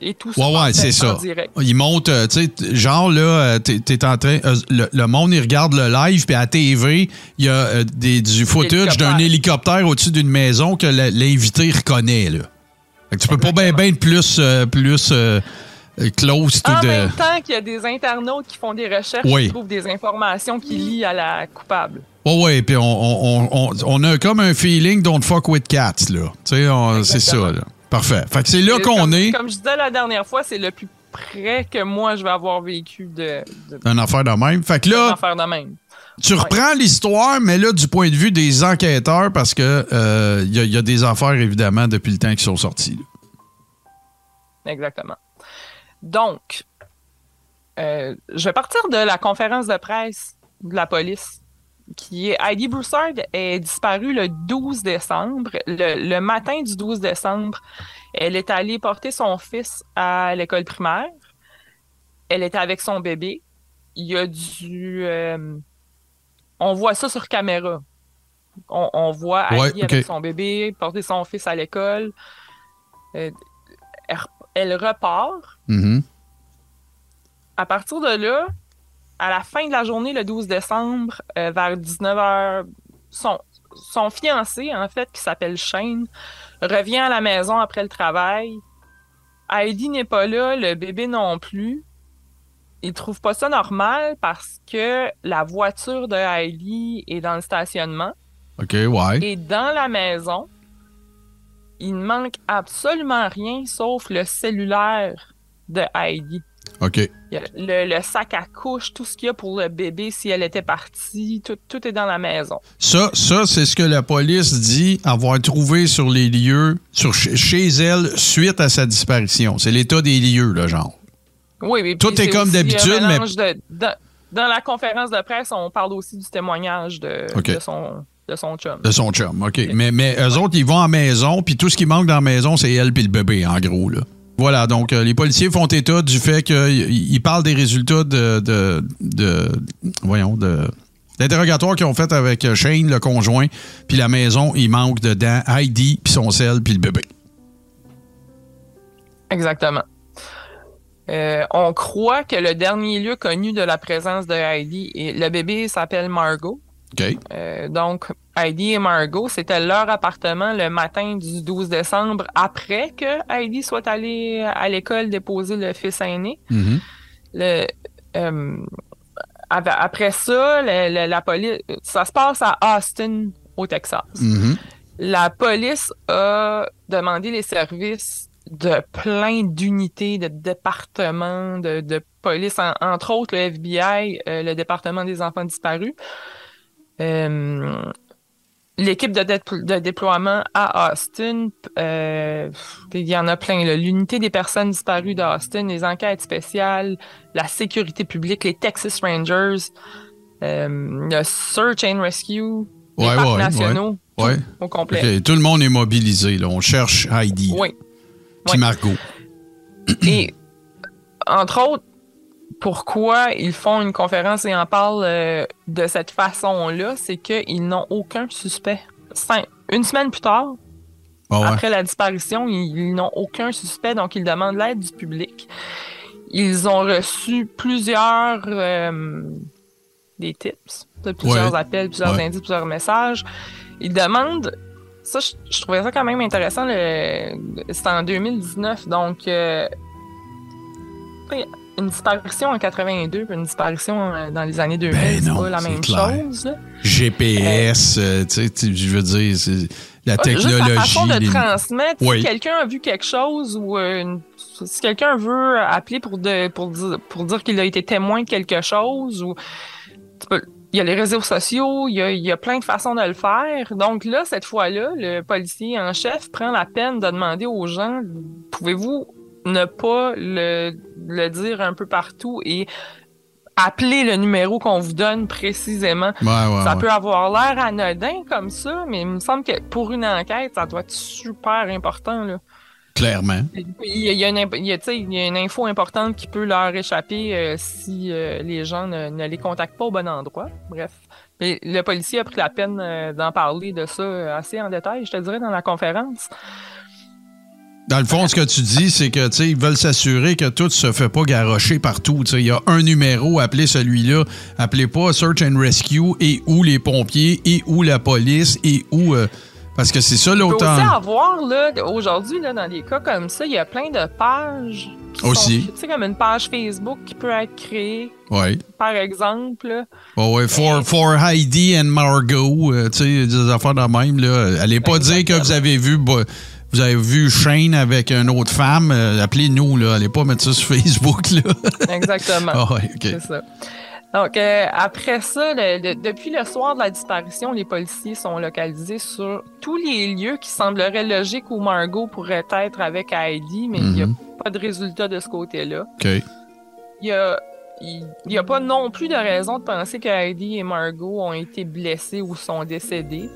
Et tout ça. Ouais, ouais, c'est ça. Direct. Il monte, euh, tu sais, genre là, euh, t'es t'es en train. euh, le, le monde, il regarde le live, puis à TV, il y a des, du footage d'un hélicoptère au-dessus d'une maison que l'invité reconnaît, là. Tu peux pas bien ben être plus, euh, plus euh, close En the- même temps qu'il y a des internautes qui font des recherches, Oui. qui trouvent des informations qui lient à la coupable. Ouais, ouais, puis on, on, on, on a comme un feeling don't fuck with cats, là. Tu sais, on- c'est ça, Exactement. là. Parfait. Fait que c'est là Et qu'on comme, est. Comme je disais la dernière fois, c'est le plus près que moi, je vais avoir vécu de, de, Une affaire de même. Fait que là, affaire de même. Tu reprends l'histoire, mais là, du point de vue des enquêteurs, parce que euh, il y, a- il y a des affaires, évidemment, depuis le temps qui sont sorties. là. Exactement. Donc, euh, je vais partir de la conférence de presse de la police, qui est Heidi Broussard est disparue le 12 décembre. Le, le matin du 12 décembre, elle est allée porter son fils à l'école primaire. Elle était avec son bébé. Il y a du... euh, on voit ça sur caméra. On, on voit Ouais, Heidi ok. avec son bébé porter son fils à l'école. Euh, elle, elle repart. Mhm. À partir de là, à la fin de la journée, le 12 décembre, euh, vers 19h, son, son fiancé, en fait, qui s'appelle Shane, revient à la maison après le travail. Heidi n'est pas là, le bébé non plus. Il trouve pas ça normal parce que la voiture de Heidi est dans le stationnement. OK, ouais. Et dans la maison, il ne manque absolument rien sauf le cellulaire de Heidi. OK. Le, le sac à couche, tout ce qu'il y a pour le bébé si elle était partie, tout, tout est dans la maison. Ça, ça c'est ce que la police dit avoir trouvé sur les lieux, sur, chez- elle, suite à sa disparition. C'est l'état des lieux, là, genre. Oui, oui. Tout est comme un d'habitude, mais- de- dans, la conférence de presse, on parle aussi du témoignage de, son, de son chum. De son chum, OK. Mais, mais eux autres, ils vont en maison, puis tout ce qui manque dans la maison, c'est elle puis le bébé, en gros, là. Voilà, donc euh, les policiers font état du fait qu'ils ils parlent des résultats de, de, de- voyons, de d'interrogatoire qu'ils ont fait avec euh, Shane, le conjoint, puis la maison, il manque dedans Heidi, puis son sel, puis le bébé. Exactement. Euh, on croit que le dernier lieu connu de la présence de Heidi, et le bébé s'appelle Margot. Euh, donc, Heidi et Margot, c'était leur appartement le matin du 12 décembre, après que Heidi soit allée à l'école déposer le fils aîné. Mhm. Le, euh, après ça, le- le- la police, ça se passe à Austin, au Texas. Mhm. La police a demandé les services de plein d'unités, de départements, de, de police, en- entre autres le FBI, euh, le département des enfants disparus. Euh, L'équipe de, dé- de déploiement à Austin, euh, il y en a plein. L'unité des personnes disparues d'Austin, les enquêtes spéciales, la sécurité publique, les Texas Rangers, le Search and Rescue, les Ouais, parcs ouais, nationaux, tout au complet. Tout le monde est mobilisé, là. On cherche Heidi, Oui. Puis. Margot. Et entre autres, pourquoi ils font une conférence et en parlent euh, de cette façon-là, c'est qu'ils n'ont aucun suspect. Cinq- une semaine plus tard, Ah ouais. après la disparition, ils, ils n'ont aucun suspect, donc ils demandent l'aide du public. Ils ont reçu plusieurs euh, des tips, plusieurs Ouais. appels, plusieurs Ouais. indices, plusieurs messages. Ils demandent, ça, je, je trouvais ça quand même intéressant. le- C'était en 2019, donc euh, une disparition en 82, puis une disparition euh, dans les années 2000, Ben c'est pas la même clair. chose. là. GPS, euh, tu sais, je veux dire, c'est la Juste technologie. la façon de les- transmettre, Oui. si quelqu'un a vu quelque chose ou une- si quelqu'un veut appeler pour, de, pour, dire, pour dire qu'il a été témoin de quelque chose, ou tu peux- il y a les réseaux sociaux, il y a, il y a plein de façons de le faire. Donc là, cette fois-là, le policier en chef prend la peine de demander aux gens, pouvez-vous ne pas le, le dire un peu partout et appeler le numéro qu'on vous donne précisément? Ouais, ouais, Ça ouais. peut avoir l'air anodin comme ça, mais il me semble que pour une enquête, ça doit être super important. Là. Clairement. Il, y a, il y a une, imp- il y a, tu sais, il y a une info importante qui peut leur échapper euh, si euh, les gens ne, ne les contactent pas au bon endroit. Bref. Le policier a pris la peine euh, d'en parler de ça assez en détail, je te dirais, dans la conférence. Dans le fond, ce que tu dis, c'est que ils veulent s'assurer que tout se fait pas garrocher partout. Il y a un numéro, appelez celui-là. Appelez pas Search and Rescue et ou les pompiers et ou la police et ou. Parce que c'est ça Il peut aussi l'autant. avoir, là, aujourd'hui, là, dans des cas comme ça, il y a plein de pages. Aussi. Tu sais, comme une page Facebook qui peut être créée, Ouais. par exemple. Bon, ouais, for, for Heidi and Margot, euh, tu sais, des affaires de même, là. Allez pas dire que vous avez vu bo- vous avez vu Shane avec une autre femme, euh, appelez-nous, là. Allez pas mettre ça sur Facebook, là. Exactement. Ah ouais. C'est ça. Donc, euh, après ça, le- le- depuis le soir de la disparition, les policiers sont localisés sur tous les lieux qui sembleraient logiques où Margot pourrait être avec Heidi, mais il n'y a Mhm. pas de résultat de ce côté-là. Il y a, pas non plus de raison de penser que Heidi et Margot ont été blessés ou sont décédés.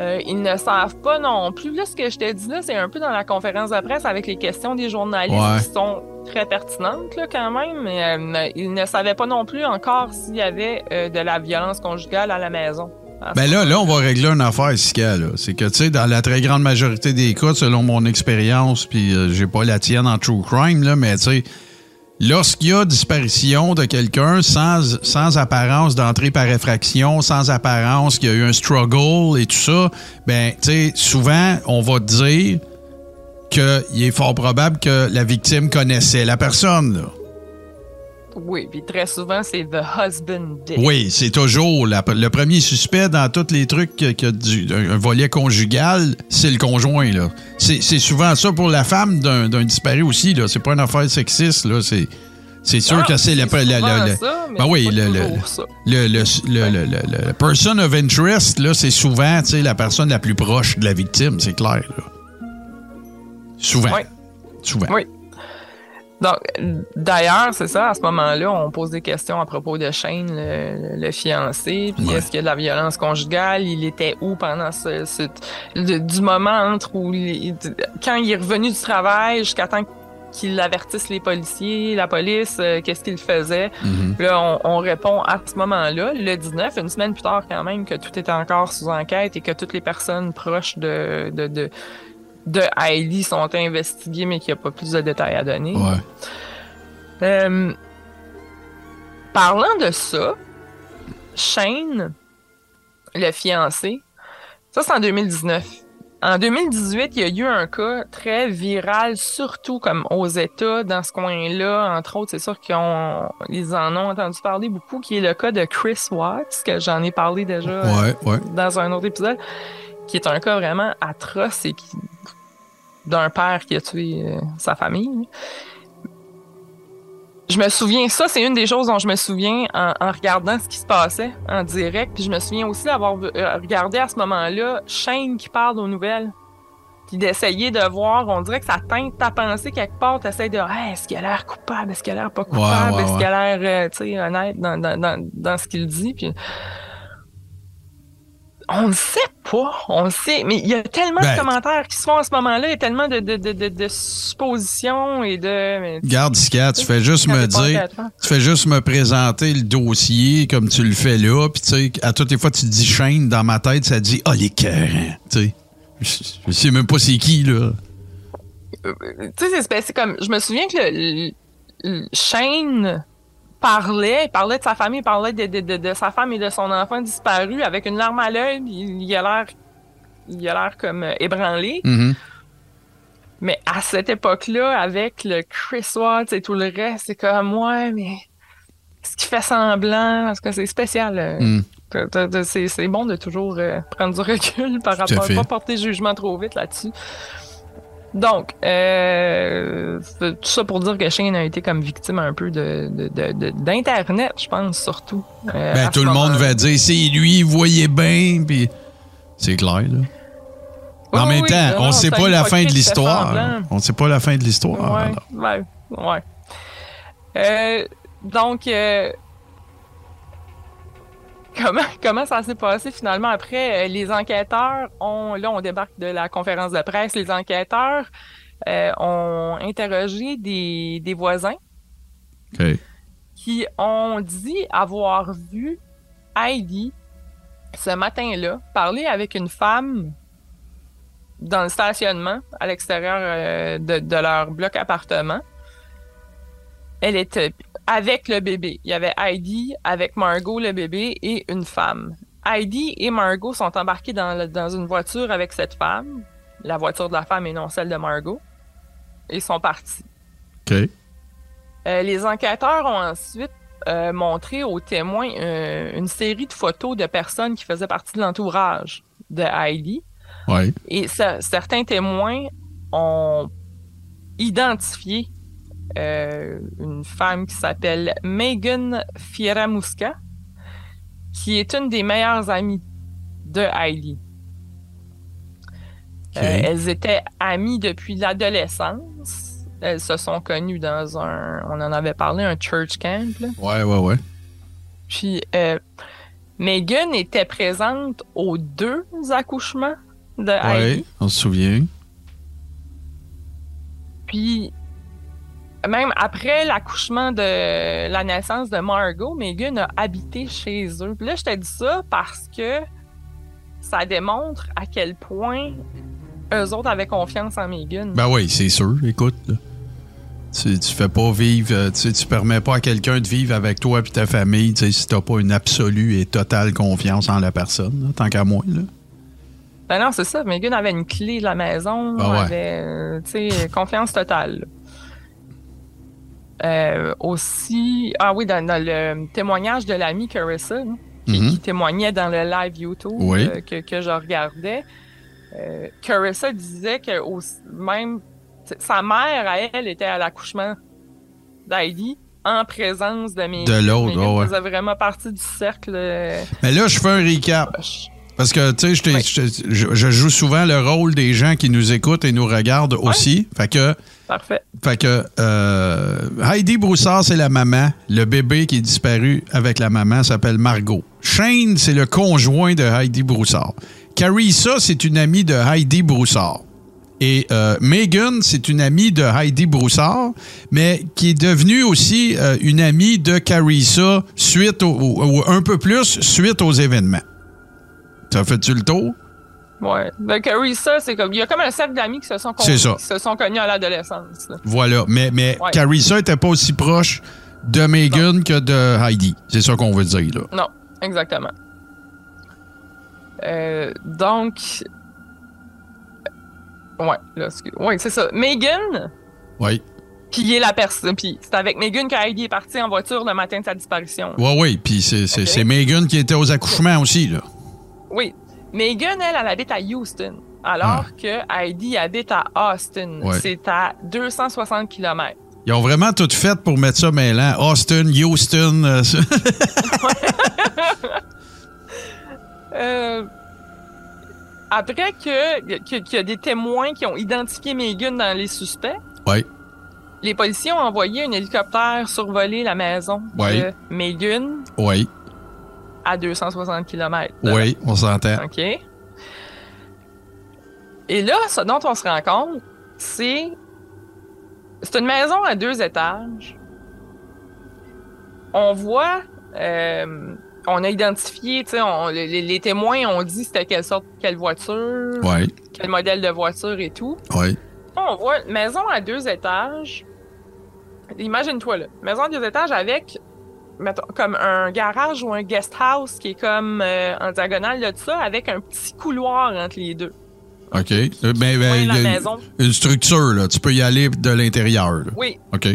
Euh, ils ne savent pas non plus. Là, ce que je te dis là, c'est un peu dans la conférence de presse avec les questions des journalistes Ouais. qui sont très pertinentes là, quand même. Mais euh, ils ne savaient pas non plus encore s'il y avait euh, de la violence conjugale à la maison. À Ben là, là, on va régler une affaire, Sika. C'est que, tu sais, dans la très grande majorité des cas, selon mon expérience, puis euh, j'ai pas la tienne en true crime, là, mais tu sais, lorsqu'il y a disparition de quelqu'un sans, sans apparence d'entrée par effraction, sans apparence qu'il y a eu un struggle et tout ça, ben, tu sais, souvent, on va dire qu'il est fort probable que la victime connaissait la personne, là. Oui, puis très souvent, c'est the husband did. Oui, c'est toujours la- le premier suspect dans tous les trucs qui a du, un, un volet conjugal, c'est le conjoint. là. C'est c'est souvent ça pour la femme d'un d'un disparu aussi. là. C'est pas une affaire sexiste. là. C'est c'est sûr Ah, que c'est ça, mais Ben oui, c'est pas le- le- ça. le, le, person of interest, là, c'est souvent la personne la plus proche de la victime, c'est clair. là. Souvent. Oui. Souvent. Oui. Donc, d'ailleurs, c'est ça, à ce moment-là, on pose des questions à propos de Shane, le, le fiancé, puis Ouais. est-ce qu'il y a de la violence conjugale, il était où pendant ce, ce- le- du moment entre où il- quand il est revenu du travail jusqu'à temps qu'il avertisse les policiers, la police, euh, qu'est-ce qu'il faisait. Mhm. Là, on, on répond à ce moment-là, le 19, une semaine plus tard quand même, que tout était encore sous enquête et que toutes les personnes proches de, de, de, de Heidi sont investiguées, mais qu'il n'y a pas plus de détails à donner. Ouais. Euh, parlant de ça, Shane, le fiancé, ça c'est en 2019. En 2018, il y a eu un cas très viral, surtout comme aux États, dans ce coin-là. Entre autres, c'est sûr qu'ils en ont entendu parler beaucoup, qui est le cas de Chris Watts, que j'en ai parlé déjà euh, Ouais, ouais. dans un autre épisode, qui est un cas vraiment atroce et qui d'un père qui a tué euh, sa famille. Je me souviens, ça c'est une des choses dont je me souviens en, en regardant ce qui se passait en direct. Puis je me souviens aussi d'avoir euh, regardé à ce moment-là Shane qui parle aux nouvelles. Puis d'essayer de voir, on dirait que ça teinte ta pensée quelque part. T'essayes de, Hey, est-ce qu'il a l'air coupable, est-ce qu'il a l'air pas coupable, ouais, est-ce ouais. qu'il a l'air, euh, tu sais, honnête dans, dans, dans, dans ce qu'il dit? Puis on ne sait pas, on le sait, mais il y a tellement Ben- de commentaires qui se font à ce moment-là, il y a tellement de, de, de, de, suppositions et de. Garde, Sika, tu fais juste me dire. Tu fais juste me présenter le dossier comme tu le fais là, puis tu sais, à toutes les fois tu dis chaîne dans ma tête, ça dit ah les cœurs, tu sais. Je, sais même pas c'est qui là. Euh, tu sais, c'est comme. Je me souviens que le, le- le- Shane parlait, il parlait de sa famille, il parlait de, de, de, de sa femme et de son enfant disparu avec une larme à l'œil, il a l'air. Il a l'air comme euh, ébranlé. Mhm. Mais à cette époque-là, avec le Chris Watts et tout le reste, c'est comme, ouais, mais est-ce qu'il fait semblant? Parce que c'est spécial. euh, Mm. C'est c'est bon de toujours euh, prendre du recul par à rapport, fait. pas porter jugement trop vite là-dessus. Donc, euh, tout ça pour dire que Shane a été comme victime un peu de de- de- de- d'Internet, je pense, surtout. euh, Ben tout le monde va dire c'est lui, vous voyez bien, puis c'est clair là. en même oui, temps, on sait c'est pas la fin de l'histoire. On sait pas la fin de l'histoire. Ouais, ouais. Euh, donc, euh, comment, comment ça s'est passé finalement? Après? euh, Les enquêteurs ont, là, on débarque de la conférence de presse. Les enquêteurs euh, ont interrogé des, des voisins qui ont dit avoir vu Heidi ce matin-là parler avec une femme dans le stationnement à l'extérieur euh, de, de leur bloc appartement. Elle était avec le bébé. Il y avait Heidi avec Margot, le bébé, et une femme. Heidi et Margot sont embarqués dans, le- dans une voiture avec cette femme, la voiture de la femme et non celle de Margot, et sont partis. OK. Euh, les enquêteurs ont ensuite euh, montré aux témoins euh, une série de photos de personnes qui faisaient partie de l'entourage de Heidi. Ouais. Et ça- certains témoins ont identifié euh, une femme qui s'appelle Megan Fieramusca, qui est une des meilleures amies de Heidi. OK. Euh, elles étaient amies depuis l'adolescence. Elles se sont connues dans un, on en avait parlé, un church camp. là. Ouais, ouais, ouais. Puis euh, Megan était présente aux deux accouchements de Ouais, Heidi. on se souvient. Puis même après l'accouchement de la naissance de Margot, Megan a habité chez eux. Puis là, je t'ai dit ça parce que ça démontre à quel point eux autres avaient confiance en Megan. Ben oui, c'est sûr. Écoute, là. Tu, tu fais pas vivre, euh, tu, sais, tu permets pas à quelqu'un de vivre avec toi et ta famille tu sais, si t'as pas une absolue et totale confiance en la personne, là, tant qu'à moi. Là. Ben non, c'est ça. Megan avait une clé de la maison, ouais. avait, euh, tu sais, confiance totale. Euh, aussi, ah oui, dans, dans le témoignage de l'ami Carissa, hein, qui, Mhm. qui témoignait dans le live YouTube Oui. euh, que, que je regardais, euh, Carissa disait que même sa mère, à elle, était à l'accouchement d'Heidi en présence de Megan. De l'autre, ouais, ouais. faisait vraiment partie du cercle. Mais là, je fais un recap. proche. Parce que, tu sais, je Oui. joue souvent le rôle des gens qui nous écoutent et nous regardent aussi. Fait que, Parfait. fait que euh, Heidi Broussard, c'est la maman. Le bébé qui est disparu avec la maman s'appelle Margot. Shane, c'est le conjoint de Heidi Broussard. Carissa, c'est une amie de Heidi Broussard. Et euh, Megan, c'est une amie de Heidi Broussard, mais qui est devenue aussi euh, une amie de Carissa suite au, au- ou un peu plus suite aux événements. T'as fait-tu le tour? Ouais. Donc, Carissa, c'est comme. Il y a comme un cercle d'amis qui se sont, con- C'est ça. qui se sont connus à l'adolescence. là. Voilà. Mais, mais Ouais. Carissa était pas aussi proche de Megan que de Heidi. C'est ça qu'on veut dire, là. Non, exactement. Euh, donc. Ouais, là, excuse- ouais, c'est ça. Megan, Oui. qui est la personne. Puis c'est avec Megan que Heidi est partie en voiture le matin de sa disparition. Oui, oui. Puis c'est c'est- Ok. c'est Megan qui était aux accouchements aussi, là. Oui. Megan, elle, elle habite à Houston. Alors que Heidi habite à Austin. Ah. Ouais. C'est à 260 km. Ils ont vraiment tout fait pour mettre ça mêlant. Austin, Houston. euh. Euh, après que qu'il y a des témoins qui ont identifié Megan dans les suspects, les policiers ont envoyé un hélicoptère survoler la maison Ouais. de Megan Oui. À 260 km. Oui, on s'entend. OK. Et là, ce dont on se rend compte, c'est. C'est une maison à deux étages. On voit. euh, on a identifié, tu sais, on- les, les témoins ont dit c'était quelle sorte, quelle voiture, quel modèle de voiture et tout. Oui. On voit une maison à deux étages. Imagine-toi là, maison à deux étages avec mettons, comme un garage ou un guest house qui est comme euh, en diagonale de ça, avec un petit couloir entre les deux. OK. Euh, Ben, ben, il y a maison. Une structure, là. Tu peux y aller de l'intérieur. là. Oui, OK.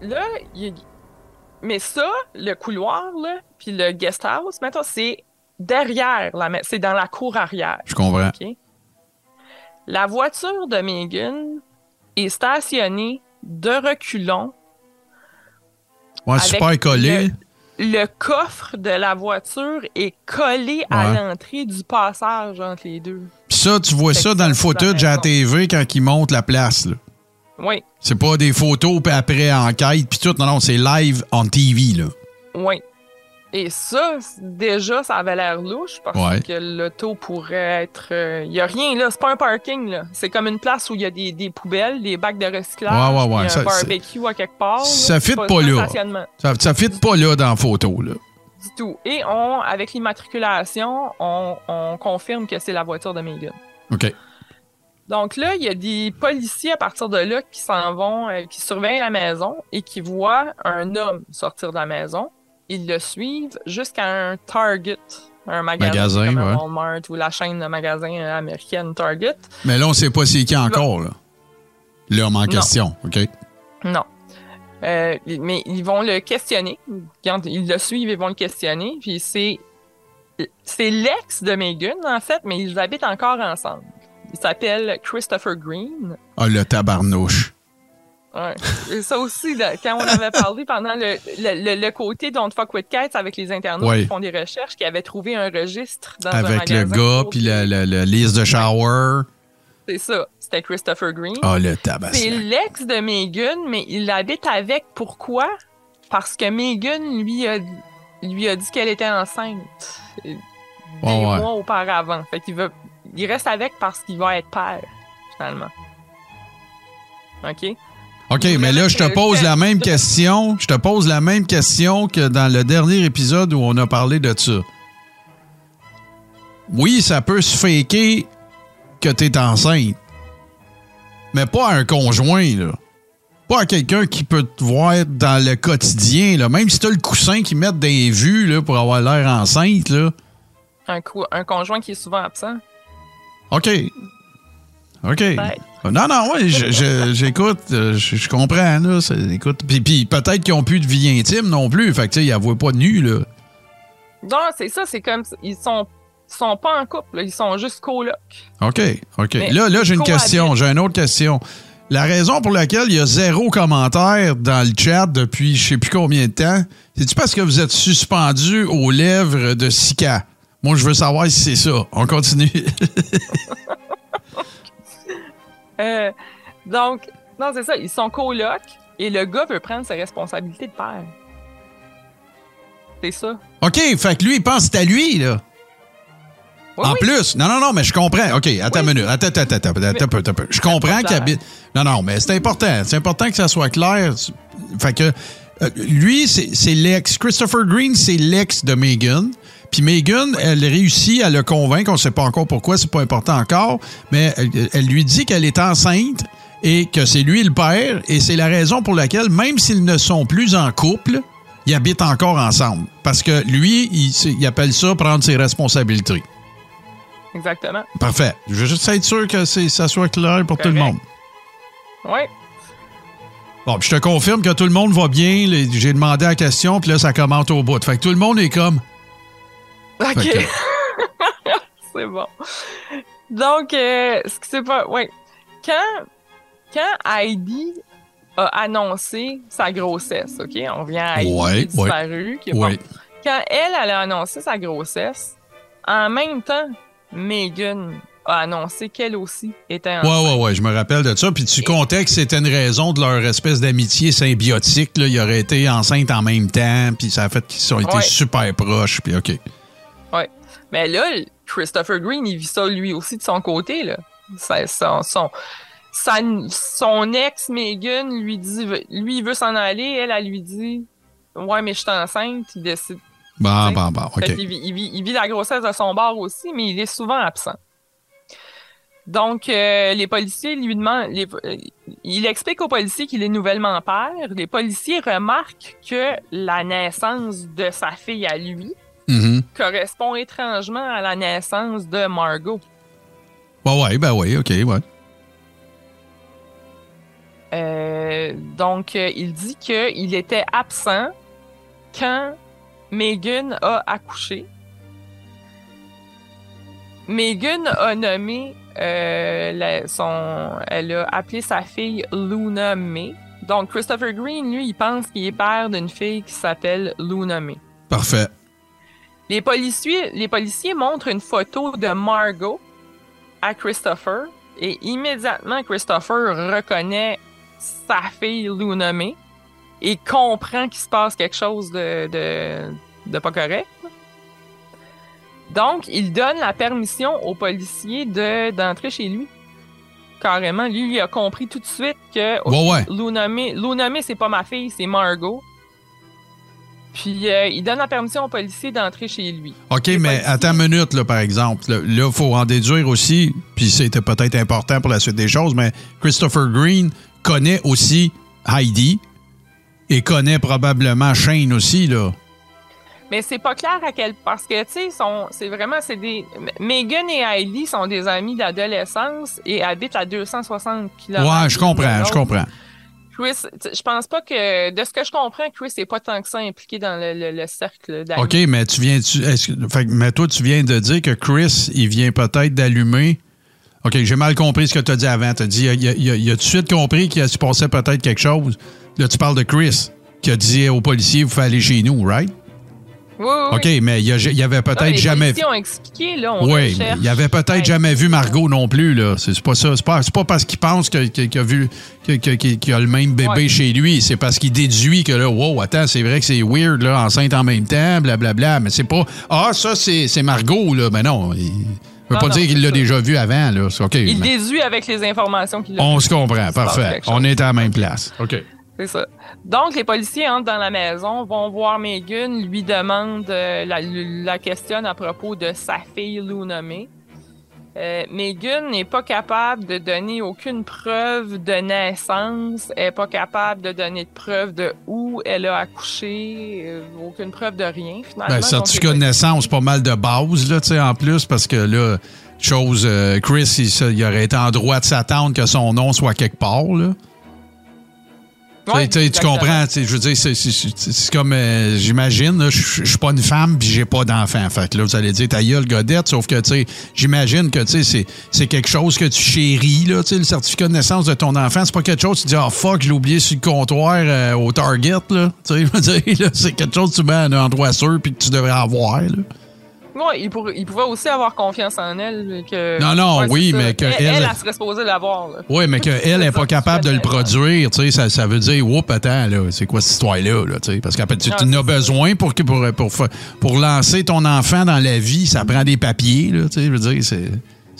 là, il y a- mais ça, le couloir là, puis le guest house, mettons, c'est derrière la, ma- c'est dans la cour arrière. Je comprends. OK? La voiture de Megan est stationnée de reculons Ouais, super collé. le coffre de la voiture est collé à l'entrée du passage entre les deux. Puis ça, tu vois ça dans le footage à la. TV quand ils montent la place, là. Oui, C'est pas des photos, puis après enquête, puis tout. Non, non, c'est live on TV, là. oui. Et ça, déjà, ça avait l'air louche parce Ouais. que l'auto pourrait être. Il y a rien là, c'est pas un parking là. C'est comme une place où il y a des, des poubelles, des bacs de recyclage, Ouais, ouais, ça- un barbecue à quelque part. ça C'est fit pas là. Ça, ça fit pas là dans la photo, là. du tout. Et on, avec l'immatriculation, on, on confirme que c'est la voiture de Megan. OK. Donc là, il y a des policiers à partir de là qui s'en vont, euh, qui surveillent la maison et qui voient un homme sortir de la maison. Ils le suivent jusqu'à un Target, un magasin, Magasin, comme un ouais. Walmart ou la chaîne de magasins euh, américaine Target. Mais là, on sait pas c'est qui encore, là. L'homme en question, OK? Non. Euh, mais ils vont le questionner. Quand ils le suivent, ils vont le questionner. Puis c'est c'est l'ex de Megan, en fait, mais ils habitent encore ensemble. Il s'appelle Christopher Green. Ah, le tabarnouche. Ouais. Et ça aussi, là, quand on avait parlé pendant le, le, le, côté Don't Fuck With Cats avec les internautes qui font des recherches, qui avaient trouvé un registre dans un Avec le gars, puis la, la, la liste de shower. C'est ça. C'était Christopher Green. Ah, le C'est tabac. l'ex de Megan, mais il habite avec. Pourquoi? Parce que Megan lui a, lui a dit qu'elle était enceinte euh, des Ouais, ouais. mois auparavant. Fait qu'il veut, il reste avec parce qu'il va être père, finalement. OK? OK, mais là, je te pose la même question. Je te pose la même question que dans le dernier épisode où on a parlé de ça. Oui, ça peut se faker que t'es enceinte. Mais pas à un conjoint, là. Pas à quelqu'un qui peut te voir dans le quotidien, là. Même si t'as le coussin qui met des vues, là, pour avoir l'air enceinte, là. Un, un conjoint qui est souvent absent. OK. OK. Ouais. Non, non, oui, je- j'écoute, euh, je, je comprends, là. Écoute, puis, puis peut-être qu'ils n'ont plus de vie intime non plus. Fait que, tu sais, ils la voient pas nus, là. Non, c'est ça, c'est comme. Ils sont, sont pas en couple, là, ils sont juste colocs. OK, OK. Mais là, là j'ai une question. J'ai une autre question. La raison pour laquelle il y a zéro commentaire dans le chat depuis je sais plus combien de temps, c'est-tu parce que vous êtes suspendu aux lèvres de Sika? Moi, je veux savoir si c'est ça. On continue. Euh, donc, non, c'est ça, ils sont colocs et le gars veut prendre ses responsabilités de père. C'est ça. OK, fait que lui, il pense que c'est à lui, là. Oui, en oui. plus, non, non, non, mais je comprends. OK, attends une Oui. minute. Attends, attends, attends, attends, attends, attends. Je comprends qu'il habite. Non, non, mais c'est important. C'est important que ça soit clair. Fait que euh, lui, c'est c'est l'ex. Christopher Green, c'est l'ex de Megan. Puis Megan, elle réussit à le convaincre. On ne sait pas encore pourquoi, c'est pas important encore. Mais elle, elle lui dit qu'elle est enceinte et que c'est lui le père. Et c'est la raison pour laquelle, même s'ils ne sont plus en couple, ils habitent encore ensemble. Parce que lui, il, il appelle ça prendre ses responsabilités. Exactement. Parfait. Je veux juste être sûr que ça soit clair pour tout le monde. Oui. Bon, puis je te confirme que tout le monde va bien. J'ai demandé la question, puis là, ça commente au bout. Fait que tout le monde est comme. OK. C'est bon. Donc, euh, ce qui s'est pas. Ouais. Quand, quand Heidi a annoncé sa grossesse, OK? On vient à Heidi Ouais, qui est disparue. Ouais. bon. Quand elle, elle a annoncé sa grossesse, en même temps, Megan a annoncé qu'elle aussi était enceinte. Ouais, ouais, ouais, je me rappelle de ça. Puis tu comptais que c'était une raison de leur espèce d'amitié symbiotique. Là. Ils auraient été enceintes en même temps, puis ça a fait qu'ils ont été Ouais. super proches. Puis OK. Mais là, Christopher Green, il vit ça lui aussi de son côté, là. Ça- son, son, sa- son ex, Megan, lui dit, lui, il veut s'en aller. Elle, elle lui dit, ouais, mais je suis enceinte. Il décide. Bon, T'sais, bon, bon, OK. Fait qu'il vit, il, vit, il vit la grossesse de son bord aussi, mais il est souvent absent. Donc, euh, les policiers lui demandent. les- euh, il explique aux policiers qu'il est nouvellement père. Les policiers remarquent que la naissance de sa fille à lui Mhm. correspond étrangement à la naissance de Margot. Ouais, ouais, ben oui, OK, ouais. Euh, donc, euh, il dit qu'il était absent quand Megan a accouché. Megan a nommé euh, la- son. Elle a appelé sa fille Luna May. Donc, Christopher Green, lui, il pense qu'il est père d'une fille qui s'appelle Luna May. Parfait. Les policiers, les policiers montrent une photo de Margot à Christopher et immédiatement Christopher reconnaît sa fille Luna May et comprend qu'il se passe quelque chose de, de, de pas correct. Donc, il donne la permission aux policiers de, d'entrer chez lui. Carrément, lui, il a compris tout de suite que Ouais, ouais. Luna May, Luna May, c'est pas ma fille, c'est Margot. Puis euh, il donne la permission aux policiers d'entrer chez lui. OK, Les mais policiers- attends une minute, là, par exemple. Là, il faut en déduire aussi, puis c'était peut-être important pour la suite des choses, mais Christopher Green connaît aussi Heidi et connaît probablement Shane aussi, là. Mais c'est pas clair à quel parce que tu sais sont c'est vraiment c'est des Megan et Heidi sont des amis d'adolescence et habitent à 260 km. Ouais, je comprends, je comprends. Chris, je pense pas que, de ce que je comprends, Chris n'est pas tant que ça impliqué dans le, cercle d'amis. OK, mais tu viens, tu, fait, mais toi, tu viens de dire que Chris, il vient peut-être d'allumer. OK, j'ai mal compris ce que tu as dit avant. Tu as dit, il a, tout de suite compris qu'il se passait peut-être quelque chose? Là, tu parles de Chris, qui a dit aux policiers, vous faites aller chez nous, right? Oui, OK, mais il y, avait peut-être jamais. Les ont expliqué, là. On oui, il y avait peut-être jamais vu Margot non plus, là. C'est pas ça. C'est pas, pas parce qu'il pense qu'il a vu qu'il a le même bébé chez lui. C'est parce qu'il déduit que là, wow, attends, c'est vrai que c'est weird, là, enceinte en même temps, blablabla. Bla, bla, mais c'est pas. Ah, ça, c'est Margot, là. Mais non. Il, ne veut pas dire qu'il l'a déjà vu avant, là. il déduit avec les informations qu'il a. On se comprend, parfait. On est à la même place. OK. C'est ça. Donc, les policiers entrent dans la maison, vont voir Megan, lui demandent, euh, la, la questionne à propos de sa fille Luna May. Euh, Megan n'est pas capable de donner aucune preuve de naissance, elle n'est pas capable de donner de preuve de où elle a accouché, euh, aucune preuve de rien finalement. Ben, certificat de naissance, pas mal de base là, tu sais, en plus, parce que là, chose, Chris, il, il, aurait été en droit de s'attendre que son nom soit quelque part là tu comprends, je veux dire, c'est comme, euh, j'imagine, je suis pas une femme puis j'ai pas d'enfant. Fait que là, vous allez dire, ta gueule, godette, sauf que, tu sais, j'imagine que, tu sais, c'est quelque chose que tu chéris, là, tu sais, le certificat de naissance de ton enfant, c'est pas quelque chose, tu dis, ah, oh, fuck, j'ai oublié sur le comptoir euh, au Target, là. Tu sais, je veux dire, c'est quelque chose que tu mets à un endroit sûr puis que tu devrais avoir, là. Ouais, il, il, pouvait aussi avoir confiance en elle. Que, non, non, oui, mais qu'elle. Elle, elle, serait supposée l'avoir. Oui, mais qu'elle n'est pas capable de le produire, tu sais, ça, ça veut dire, oups, attends, là, c'est quoi cette histoire-là, là, tu sais, parce qu'après, tu, en as besoin pour, pour, pour, pour, lancer ton enfant dans la vie, ça prend des papiers, là, tu sais, je veux dire, c'est.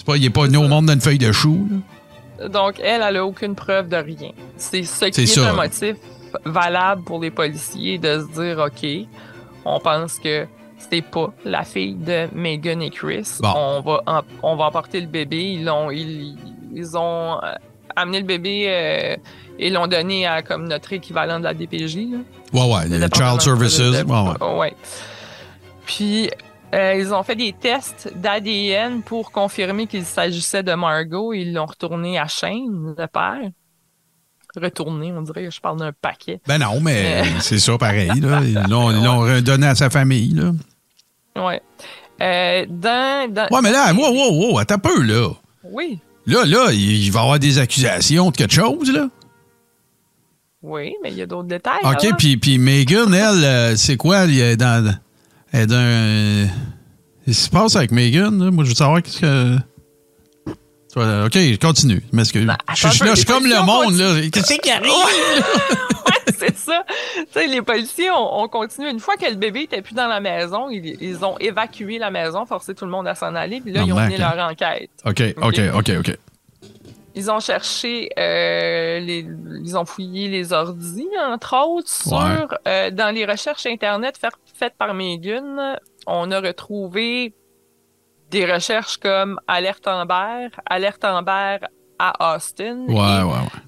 Pas, il n'est pas né au monde d'une feuille de chou, là. Donc, elle, elle n'a aucune preuve de rien. C'est ce qui est, est un motif valable pour les policiers de se dire, OK, on pense que c'est pas la fille de Megan et Chris. On, va on va emporter le bébé. Ils ont, ils, ont euh, amené le bébé euh, et l'ont donné à comme notre équivalent de la DPJ. Là. Ouais, ouais, le Child Services. ouais, ouais. Puis, euh, ils ont fait des tests d'ADN pour confirmer qu'il s'agissait de Margot. Ils l'ont retourné à Shane, le père. Retourné, on dirait que je parle d'un paquet. Ben non, mais c'est ça pareil. Là. Ils l'ont redonné à sa famille. Là. Ouais. Euh, dans, dans, Ouais, mais là, wow, wow, wow, attends un peu, là. Oui. Là, là, il va y avoir des accusations de quelque chose, là. Oui, mais il y a d'autres détails. OK, puis, puis Megan, elle, euh, c'est quoi? Elle est dans. Elle est dans. Qu'est-ce qui se passe avec Megan? Là? Moi, je veux savoir qu'est-ce que. OK, continue. Ben, je, je, suis comme le monde, là. Qu'est-ce qui arrive? c'est ça. les policiers ont, continué. Une fois que le bébé était plus dans la maison, ils, ont évacué la maison, forcé tout le monde à s'en aller, puis là, ils ont mené leur enquête. OK, OK, OK, OK. Ils ont cherché, euh, les, ils ont fouillé les ordis, entre autres, sur, euh, dans les recherches Internet faites par Megan, on a retrouvé des recherches comme Alerte Amber, Alerte Amber à Austin. Ouais, ouais, ouais.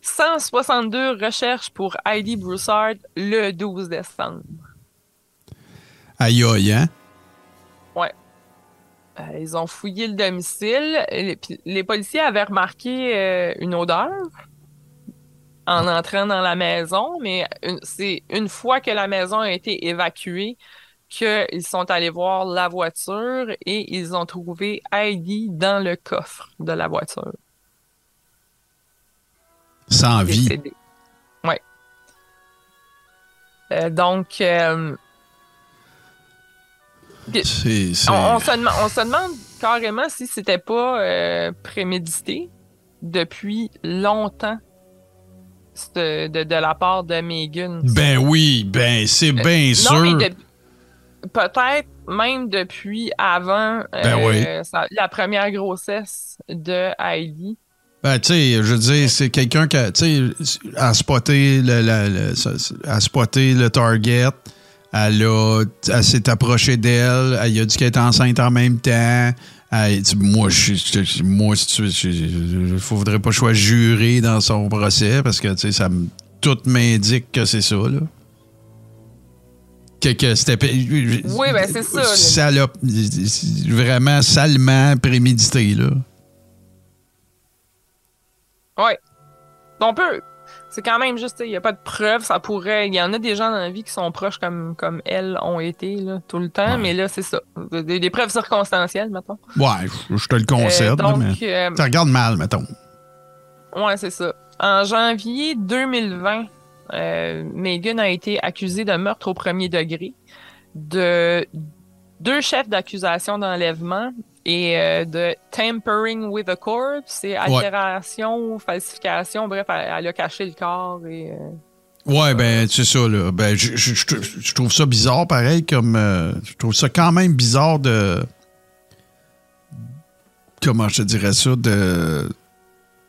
162 recherches pour Heidi Broussard le 12 décembre. Aïe, aïe, hein? Ouais. Euh, ils ont fouillé le domicile. Les, policiers avaient remarqué euh, une odeur en entrant dans la maison, mais c'est une fois que la maison a été évacuée qu'ils sont allés voir la voiture et ils ont trouvé Heidi dans le coffre de la voiture. Sans vie. Oui. Euh, donc, euh, On, se demande, carrément si c'était pas euh, prémédité depuis longtemps de, la part de Megan. Ben oui, ben c'est bien sûr. Peut-être même depuis avant ben la première grossesse de Heidi. Ben, tu sais, je veux dire, c'est quelqu'un qui a, tu sais, a spoté le, a spoté le target. Elle, a, elle s'est approchée d'elle. Elle a dit qu'elle était enceinte en même temps. moi, je, moi, il ne faudrait pas que je sois juré dans son procès parce que, tu sais, ça tout m'indique que c'est ça, là. Que, que c'était. Oui, ben, c'est ça. Vraiment salement prémédité, là. Oui. On peut. c'est quand même juste, il n'y a pas de preuves, ça pourrait. Il y en a des gens dans la vie qui sont proches comme, comme elles ont été là, tout le temps, mais là, c'est ça. Des, des, preuves circonstancielles, mettons. Ouais, je, te le concède, euh, mais euh, ça regarde mal, mettons. Ouais, c'est ça. En janvier 2020, euh, Megan a été accusée de meurtre au premier degré, de deux chefs d'accusation d'enlèvement et euh, de tampering with a corpse, c'est altération, ou falsification, bref, elle, a caché le corps et. Euh, ouais, ben, c'est ça, là. Ben, je, je, je, trouve ça bizarre, pareil, comme. Je trouve ça quand même bizarre de. Comment je te dirais ça? De.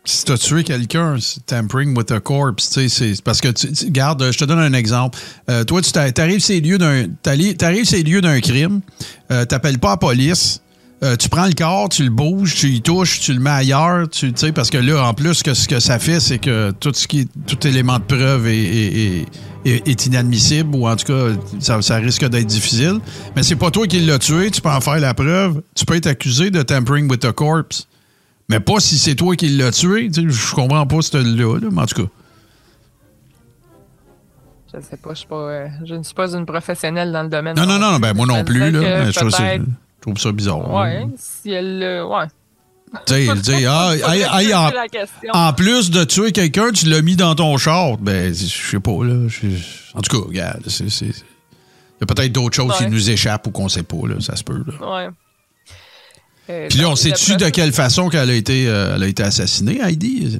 Si tu as tué quelqu'un, tampering with a corpse, c'est parce que, tu, garde, je te donne un exemple. toi, tu arrives ces lieux d'un, t'arrives ces lieux d'un crime, t'appelles pas la police, euh, tu prends le corps, tu le bouges, tu y touches, tu le mets ailleurs, tu sais, parce que là, en plus, que ce que ça fait, c'est que tout ce qui tout élément de preuve est, inadmissible ou en tout cas, ça, risque d'être difficile. Mais c'est pas toi qui l'as tué, tu peux en faire la preuve. Tu peux être accusé de tampering with a corpse. Mais pas si c'est toi qui l'as tué. Je comprends pas ce là, là, mais en tout cas. Je sais pas, je, pas euh, je ne suis pas une professionnelle dans le domaine. Non, non, non, ben moi non plus. Là, je je trouve ça bizarre. Ouais, si elle. ouais. Tu sais, ah, en, plus de tuer quelqu'un, tu l'as mis dans ton char. Ben, je sais pas, là. En tout cas, regarde, c'est. Il y a peut-être d'autres choses qui nous échappent ou qu'on sait pas, là. Ça se peut, là. Ouais. Euh, Puis là, on sait-tu de quelle façon qu'elle a été, euh, elle a été assassinée, Heidi?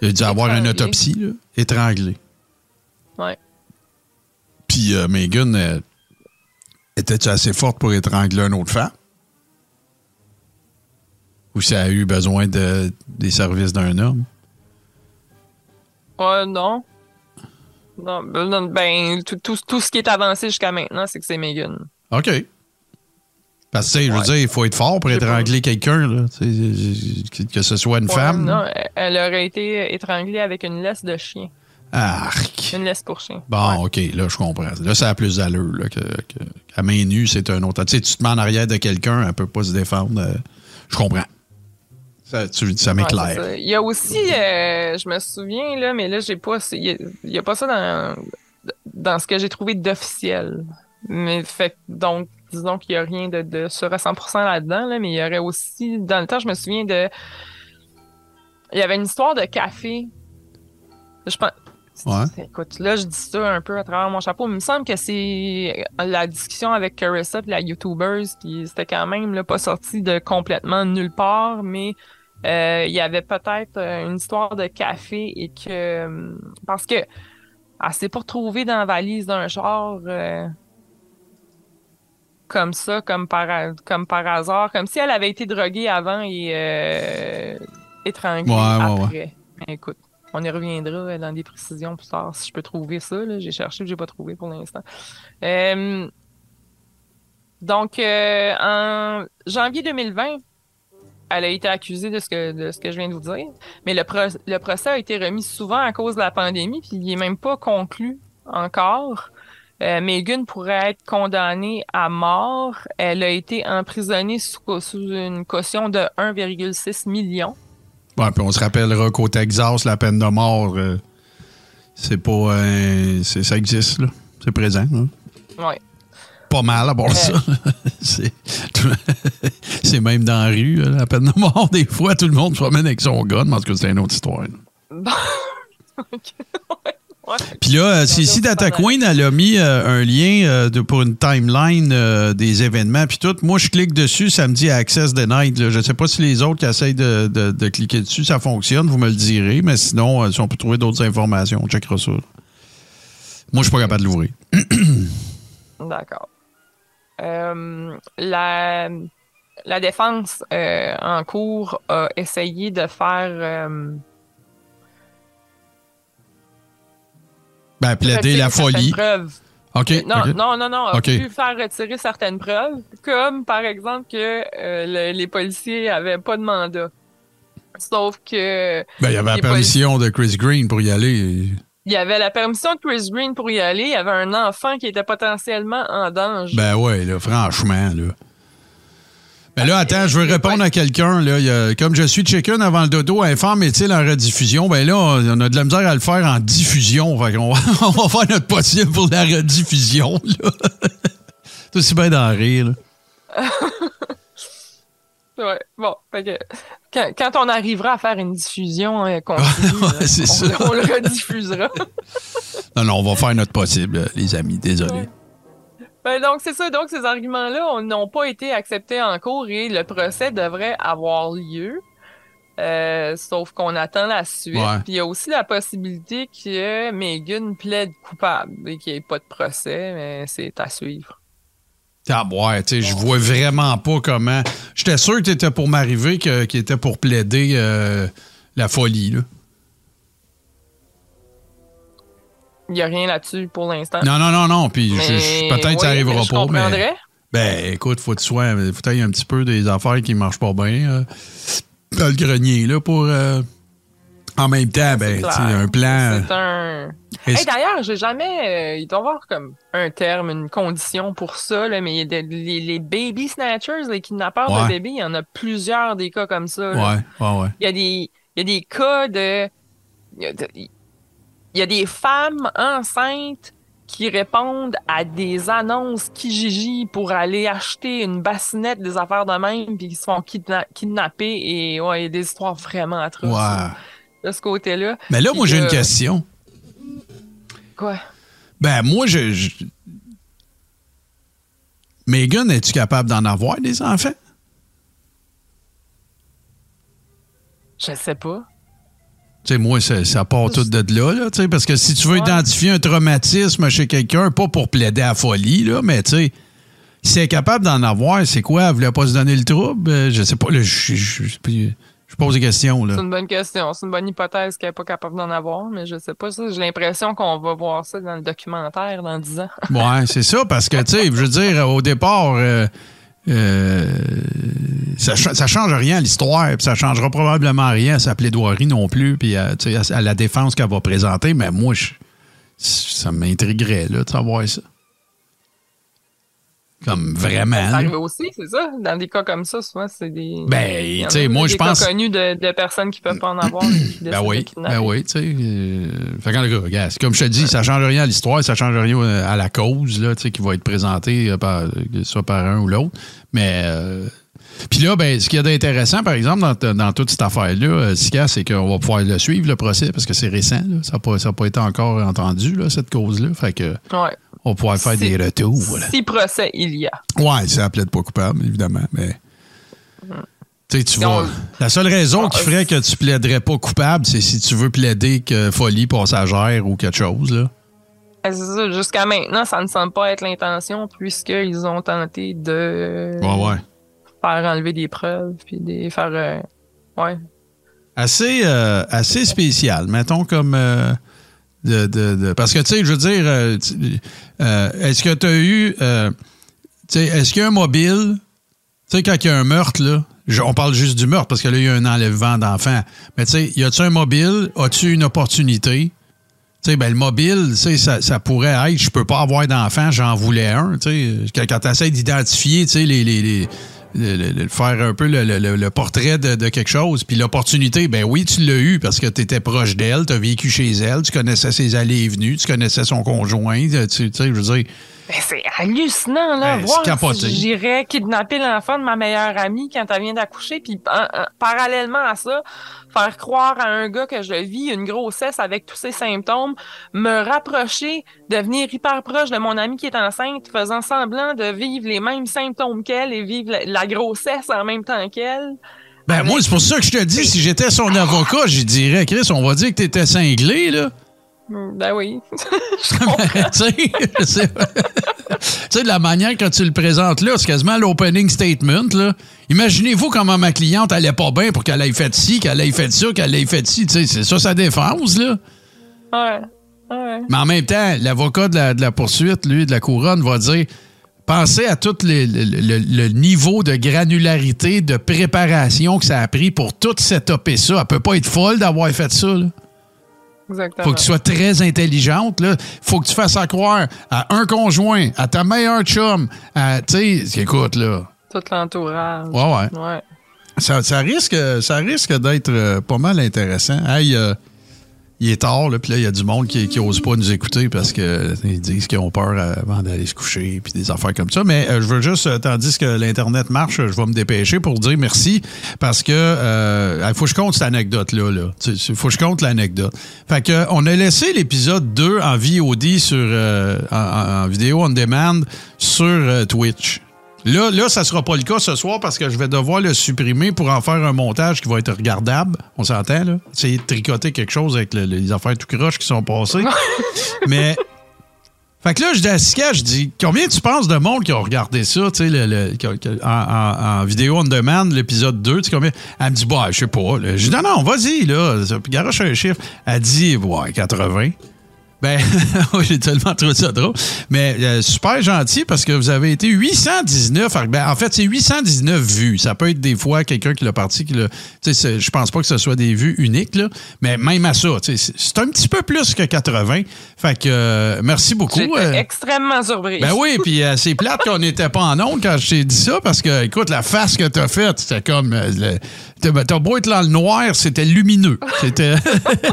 Il a dû avoir une autopsie, là. Étranglée. Ouais. Puis euh, Megan, Étais-tu assez forte pour étrangler une autre femme? Ou ça a eu besoin de, des services d'un homme? Ouais, non. Non, ben, ben tout, tout, ce qui est avancé jusqu'à maintenant, c'est que c'est Megan. OK. Parce que, je veux dire, il faut être fort pour étrangler quelqu'un, que ce soit une femme. Non, elle aurait été étranglée avec une laisse de chien. Arc. Une laisse pour chien. Bon, OK, là, je comprends. Là, ça a plus d'allure. Que, que, à main nue, c'est un autre. Tu sais, tu te mets en arrière de quelqu'un, elle peut pas se défendre. Euh, je comprends. Ça, ça m'éclaire. il y a aussi, euh, je me souviens, là, mais là, j'ai pas. Il n'y a, pas ça dans, dans ce que j'ai trouvé d'officiel. Mais fait donc, disons qu'il n'y a rien de, de sur à 100% là-dedans, là, mais il y aurait aussi. Dans le temps, je me souviens de. Il y avait une histoire de café. Je pense, Écoute, là, je dis ça un peu à travers mon chapeau. Mais il me semble que c'est la discussion avec Carissa et la YouTubers qui c'était quand même pas sorti de complètement nulle part, mais euh, il y avait peut-être euh, une histoire de café et que parce que elle s'est pas retrouvée dans la valise d'un char comme ça, comme par comme par hasard, comme si elle avait été droguée avant et étranglée après. Écoute. On y reviendra euh, dans des précisions plus tard si je peux trouver ça. J'ai cherché, j'ai pas trouvé pour l'instant. Euh, donc, euh, en janvier 2020, elle a été accusée de ce que, de ce que je viens de vous dire. Mais le, le procès a été remis souvent à cause de la pandémie, puis il n'est même pas conclu encore. Megan pourrait être condamnée à mort. Elle a été emprisonnée sous, sous une caution de 1,6 million. Ouais, puis on se rappellera qu'au Texas, la peine de mort, euh, c'est pas. Euh, ça existe, là. C'est présent, là. Ouais. Pas mal à bord ça. c'est même dans la rue, la peine de mort. Des fois, tout le monde se promène avec son gun, tout cas, c'est une autre histoire. Bon. Puis là, euh, c'est ici Data Queen, elle a mis euh, un lien euh, de, pour une timeline des événements. Puis tout, moi, je clique dessus, ça me dit Access Denied. Je ne sais pas si les autres qui essayent de, de, cliquer dessus, ça fonctionne, vous me le direz. Mais sinon, si on peut trouver d'autres informations, on checkera ça. Moi, je suis pas capable de l'ouvrir. D'accord. la, la défense en cours a essayé de faire Ben, plaider la folie. Non, non, non, non. On a pu faire retirer certaines preuves, comme par exemple que euh, les policiers n'avaient pas de mandat. Sauf que. Ben, il y avait la permission de Chris Green pour y aller. Il y avait la permission de Chris Green pour y aller. Il y avait un enfant qui était potentiellement en danger. Ben ouais, là, franchement, là. Mais là, attends, je veux répondre à quelqu'un. Là, comme je suis chicken avant le dodo, infâme est-il en rediffusion? Ben là, on a de la misère à le faire en diffusion. Fait qu'on va, on va faire notre possible pour la rediffusion. C'est aussi bien d'en rire. là. Ouais, bon, fait que quand, quand on arrivera à faire une diffusion euh, continue, Ouais, on, ça. on le rediffusera. Non, non, on va faire notre possible, les amis. Désolé. Ouais. Ben donc, c'est ça. Donc, ces arguments-là on- n'ont pas été acceptés en cours et le procès devrait avoir lieu. Euh, sauf qu'on attend la suite. Ouais. Puis il y a aussi la possibilité que Megan plaide coupable et qu'il n'y ait pas de procès, mais c'est à suivre. Ah, ouais, tu sais, je vois vraiment pas comment. J'étais sûr que tu étais pour m'arriver, que- qu'il était pour plaider euh, la folie, là. N'y a rien là-dessus pour l'instant. Non, non, non, non. Puis peut-être que ça oui, arrivera je pas, mais. Ben, écoute, faut que tu sois. Faut un petit peu des affaires qui marchent pas bien euh, dans le grenier, là, pour. euh, en même temps, ben, tu un plan. C'est un. Hey, D'ailleurs, j'ai jamais. euh, il doit y avoir comme un terme, une condition pour ça, là, mais les, les baby snatchers, les kidnappeurs Ouais. de bébés, il y en a plusieurs des cas comme ça. là. Ouais, ouais, ouais. Il y a des, il y a des cas. Il de- il y a des femmes enceintes qui répondent à des annonces Kijiji pour aller acheter une bassinette, des affaires de même, puis qui se font kidna- kidnapper. Et ouais, il y a des histoires vraiment atroces de ce côté-là. Mais là, moi, j'ai une euh, question. Quoi? Ben, moi, je. je... Megan, es-tu capable d'en avoir des enfants? Je sais pas. Sais, moi, ça, ça part tout de là, là, sais, parce que si tu veux Ouais. identifier un traumatisme chez quelqu'un, pas pour plaider à folie, là, mais tu sais, si elle est capable d'en avoir, c'est quoi? Elle voulait pas se donner le trouble? Euh, Je sais pas, là, je, je- je- je pose des questions. C'est une bonne question. C'est une bonne hypothèse qu'elle n'est pas capable d'en avoir, mais je sais pas ça. J'ai l'impression qu'on va voir ça dans le documentaire dans 10 ans. Ouais, c'est ça, parce que, tu sais, je veux dire, au départ, euh, euh, ça, ça change rien à l'histoire, puis ça changera probablement rien à sa plaidoirie non plus, puis à, la défense qu'elle va présenter, mais moi, ça m'intriguerait, de savoir ça. Comme vraiment. Ça arrive aussi, c'est ça. Dans des cas comme ça, souvent, c'est des. Ben, tu sais, moi, des je pense- connus de, de personnes qui peuvent pas en avoir. qui Ben oui, ben oui, tu sais. euh, fait que, regarde, c'est comme je te dis, ça change rien à l'histoire, ça change rien euh, à la cause, là, tu sais, qui va être présentée euh, par, soit par un ou l'autre. Mais, euh, puis là, ben, ce qu'il y a d'intéressant, par exemple, dans, dans toute cette affaire-là, Sika, c'est qu'on va pouvoir le suivre, le procès, parce que c'est récent, là. Ça n'a pas, pas été encore entendu, là, cette cause-là. Fait que, Ouais. On pouvoir faire Si- des retours. Si procès il y a. Ouais, c'est appelé de pas coupable, évidemment, mais. Tu sais, tu Donc, vas. La seule raison qui ferait que tu plaiderais pas coupable, c'est si tu veux plaider que folie passagère ou quelque chose, là. Ça. Jusqu'à maintenant, ça ne semble pas être l'intention, puisqu'ils ont tenté de Ouais, ouais. faire enlever des preuves, puis des faire. euh, Ouais. Assez, euh, assez spécial, mettons comme. euh, de, de- de- parce que, tu sais, je veux dire, euh, euh, est-ce que tu as eu. euh, tu sais, est-ce qu'il y a un mobile. Tu sais, quand il y a un meurtre, là, on parle juste du meurtre parce que là, il y a un enlèvement d'enfants. Mais tu sais, y a-tu un mobile? As-tu une opportunité? Tu sais, ben, le mobile, tu sais, ça, ça pourrait être, je peux pas avoir d'enfant, j'en voulais un. Tu sais, quand, tu essaies d'identifier, tu sais, les, les- le- le- le- faire un peu le, le- le- le portrait de, de quelque chose, puis l'opportunité, ben oui, tu l'as eu parce que tu étais proche d'elle, tu as vécu chez elle, tu connaissais ses allées et venues, tu connaissais son conjoint, tu tu sais, je veux dire, Ben, c'est hallucinant, là. Ben, voir c'est capoté. si j'irais kidnapper l'enfant de ma meilleure amie quand elle vient d'accoucher, puis en- en- parallèlement à ça, faire croire à un gars que je vis une grossesse avec tous ses symptômes, me rapprocher, devenir hyper proche de mon amie qui est enceinte, faisant semblant de vivre les mêmes symptômes qu'elle et vivre la, la grossesse en même temps qu'elle. Ben, Avec- moi, c'est pour ça que je te dis, si j'étais son avocat, j'y dirais, Chris, on va dire que t'étais cinglé, là. Ben oui. tu sais, de la manière que tu le présentes là, c'est quasiment l'opening statement, là. Imaginez-vous comment ma cliente allait pas bien pour qu'elle ait fait ci, qu'elle ait fait ça, qu'elle ait fait ci. Tu sais, c'est ça sa défense, là. ouais. Ouais. Mais en même temps, l'avocat de la, de la poursuite, lui, de la couronne, va dire pensez à tout les- le, le- le niveau de granularité, de préparation que ça a pris pour tout setuper ça. Elle peut pas être folle d'avoir fait ça. Là. Exactement. Faut que tu sois très intelligente. Là. Faut que tu fasses à croire à un conjoint, à ta meilleure chum. à- Tu sais, écoute, là. Tout l'entourage. Ouais, ouais. Ouais. Ça, ça risque, ça risque d'être euh, pas mal intéressant. Hey, euh, il est tard, là, puis là, il y a du monde qui n'ose pas nous écouter parce qu'ils disent qu'ils ont peur avant d'aller se coucher, puis des affaires comme ça. Mais euh, je veux juste, euh, tandis que l'Internet marche, je vais me dépêcher pour dire merci parce que euh, il faut que je compte cette anecdote-là. Là. Il faut que je compte l'anecdote. Fait que, on a laissé l'épisode 2 en VOD sur, euh, en, en vidéo on demand sur euh, Twitch. Là, là, ça sera pas le cas ce soir parce que je vais devoir le supprimer pour en faire un montage qui va être regardable. On s'entend, là? De tricoter quelque chose avec le- les affaires tout croches qui sont passées. Mais. Fait que là, je dis à Sika, je dis, combien tu penses de monde qui ont regardé ça, tu sais, le- le- en, en- en vidéo on demand, l'épisode 2, tu sais, combien? Elle me dit, bah, je sais pas. là. Je dis, non, non, vas-y, là. Garoche un chiffre. Elle dit, ouais, 80. Ben, j'ai tellement trouvé ça drôle. Mais euh, super gentil parce que vous avez été 819. Ben, en fait, c'est 819 vues. Ça peut être des fois quelqu'un qui l'a parti, qui. Tu je pense pas que ce soit des vues uniques, là. Mais même à ça, tu c'est un petit peu plus que 80. Fait que euh, merci beaucoup. Euh, extrêmement surprise. ben oui, puis euh, c'est plate qu'on n'était pas en ondes quand je t'ai dit ça, parce que, écoute, la face que t'as faite, c'était comme... le- ben, t'as beau être dans le noir, c'était lumineux. C'était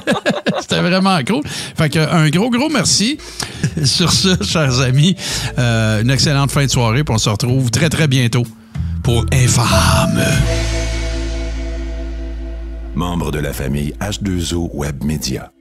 c'était vraiment cool. Fait que, un gros, gros merci. Sur ce, chers amis, euh, une excellente fin de soirée, puis on se retrouve très, très bientôt pour Infâme. Membre de la famille H2O Web Media.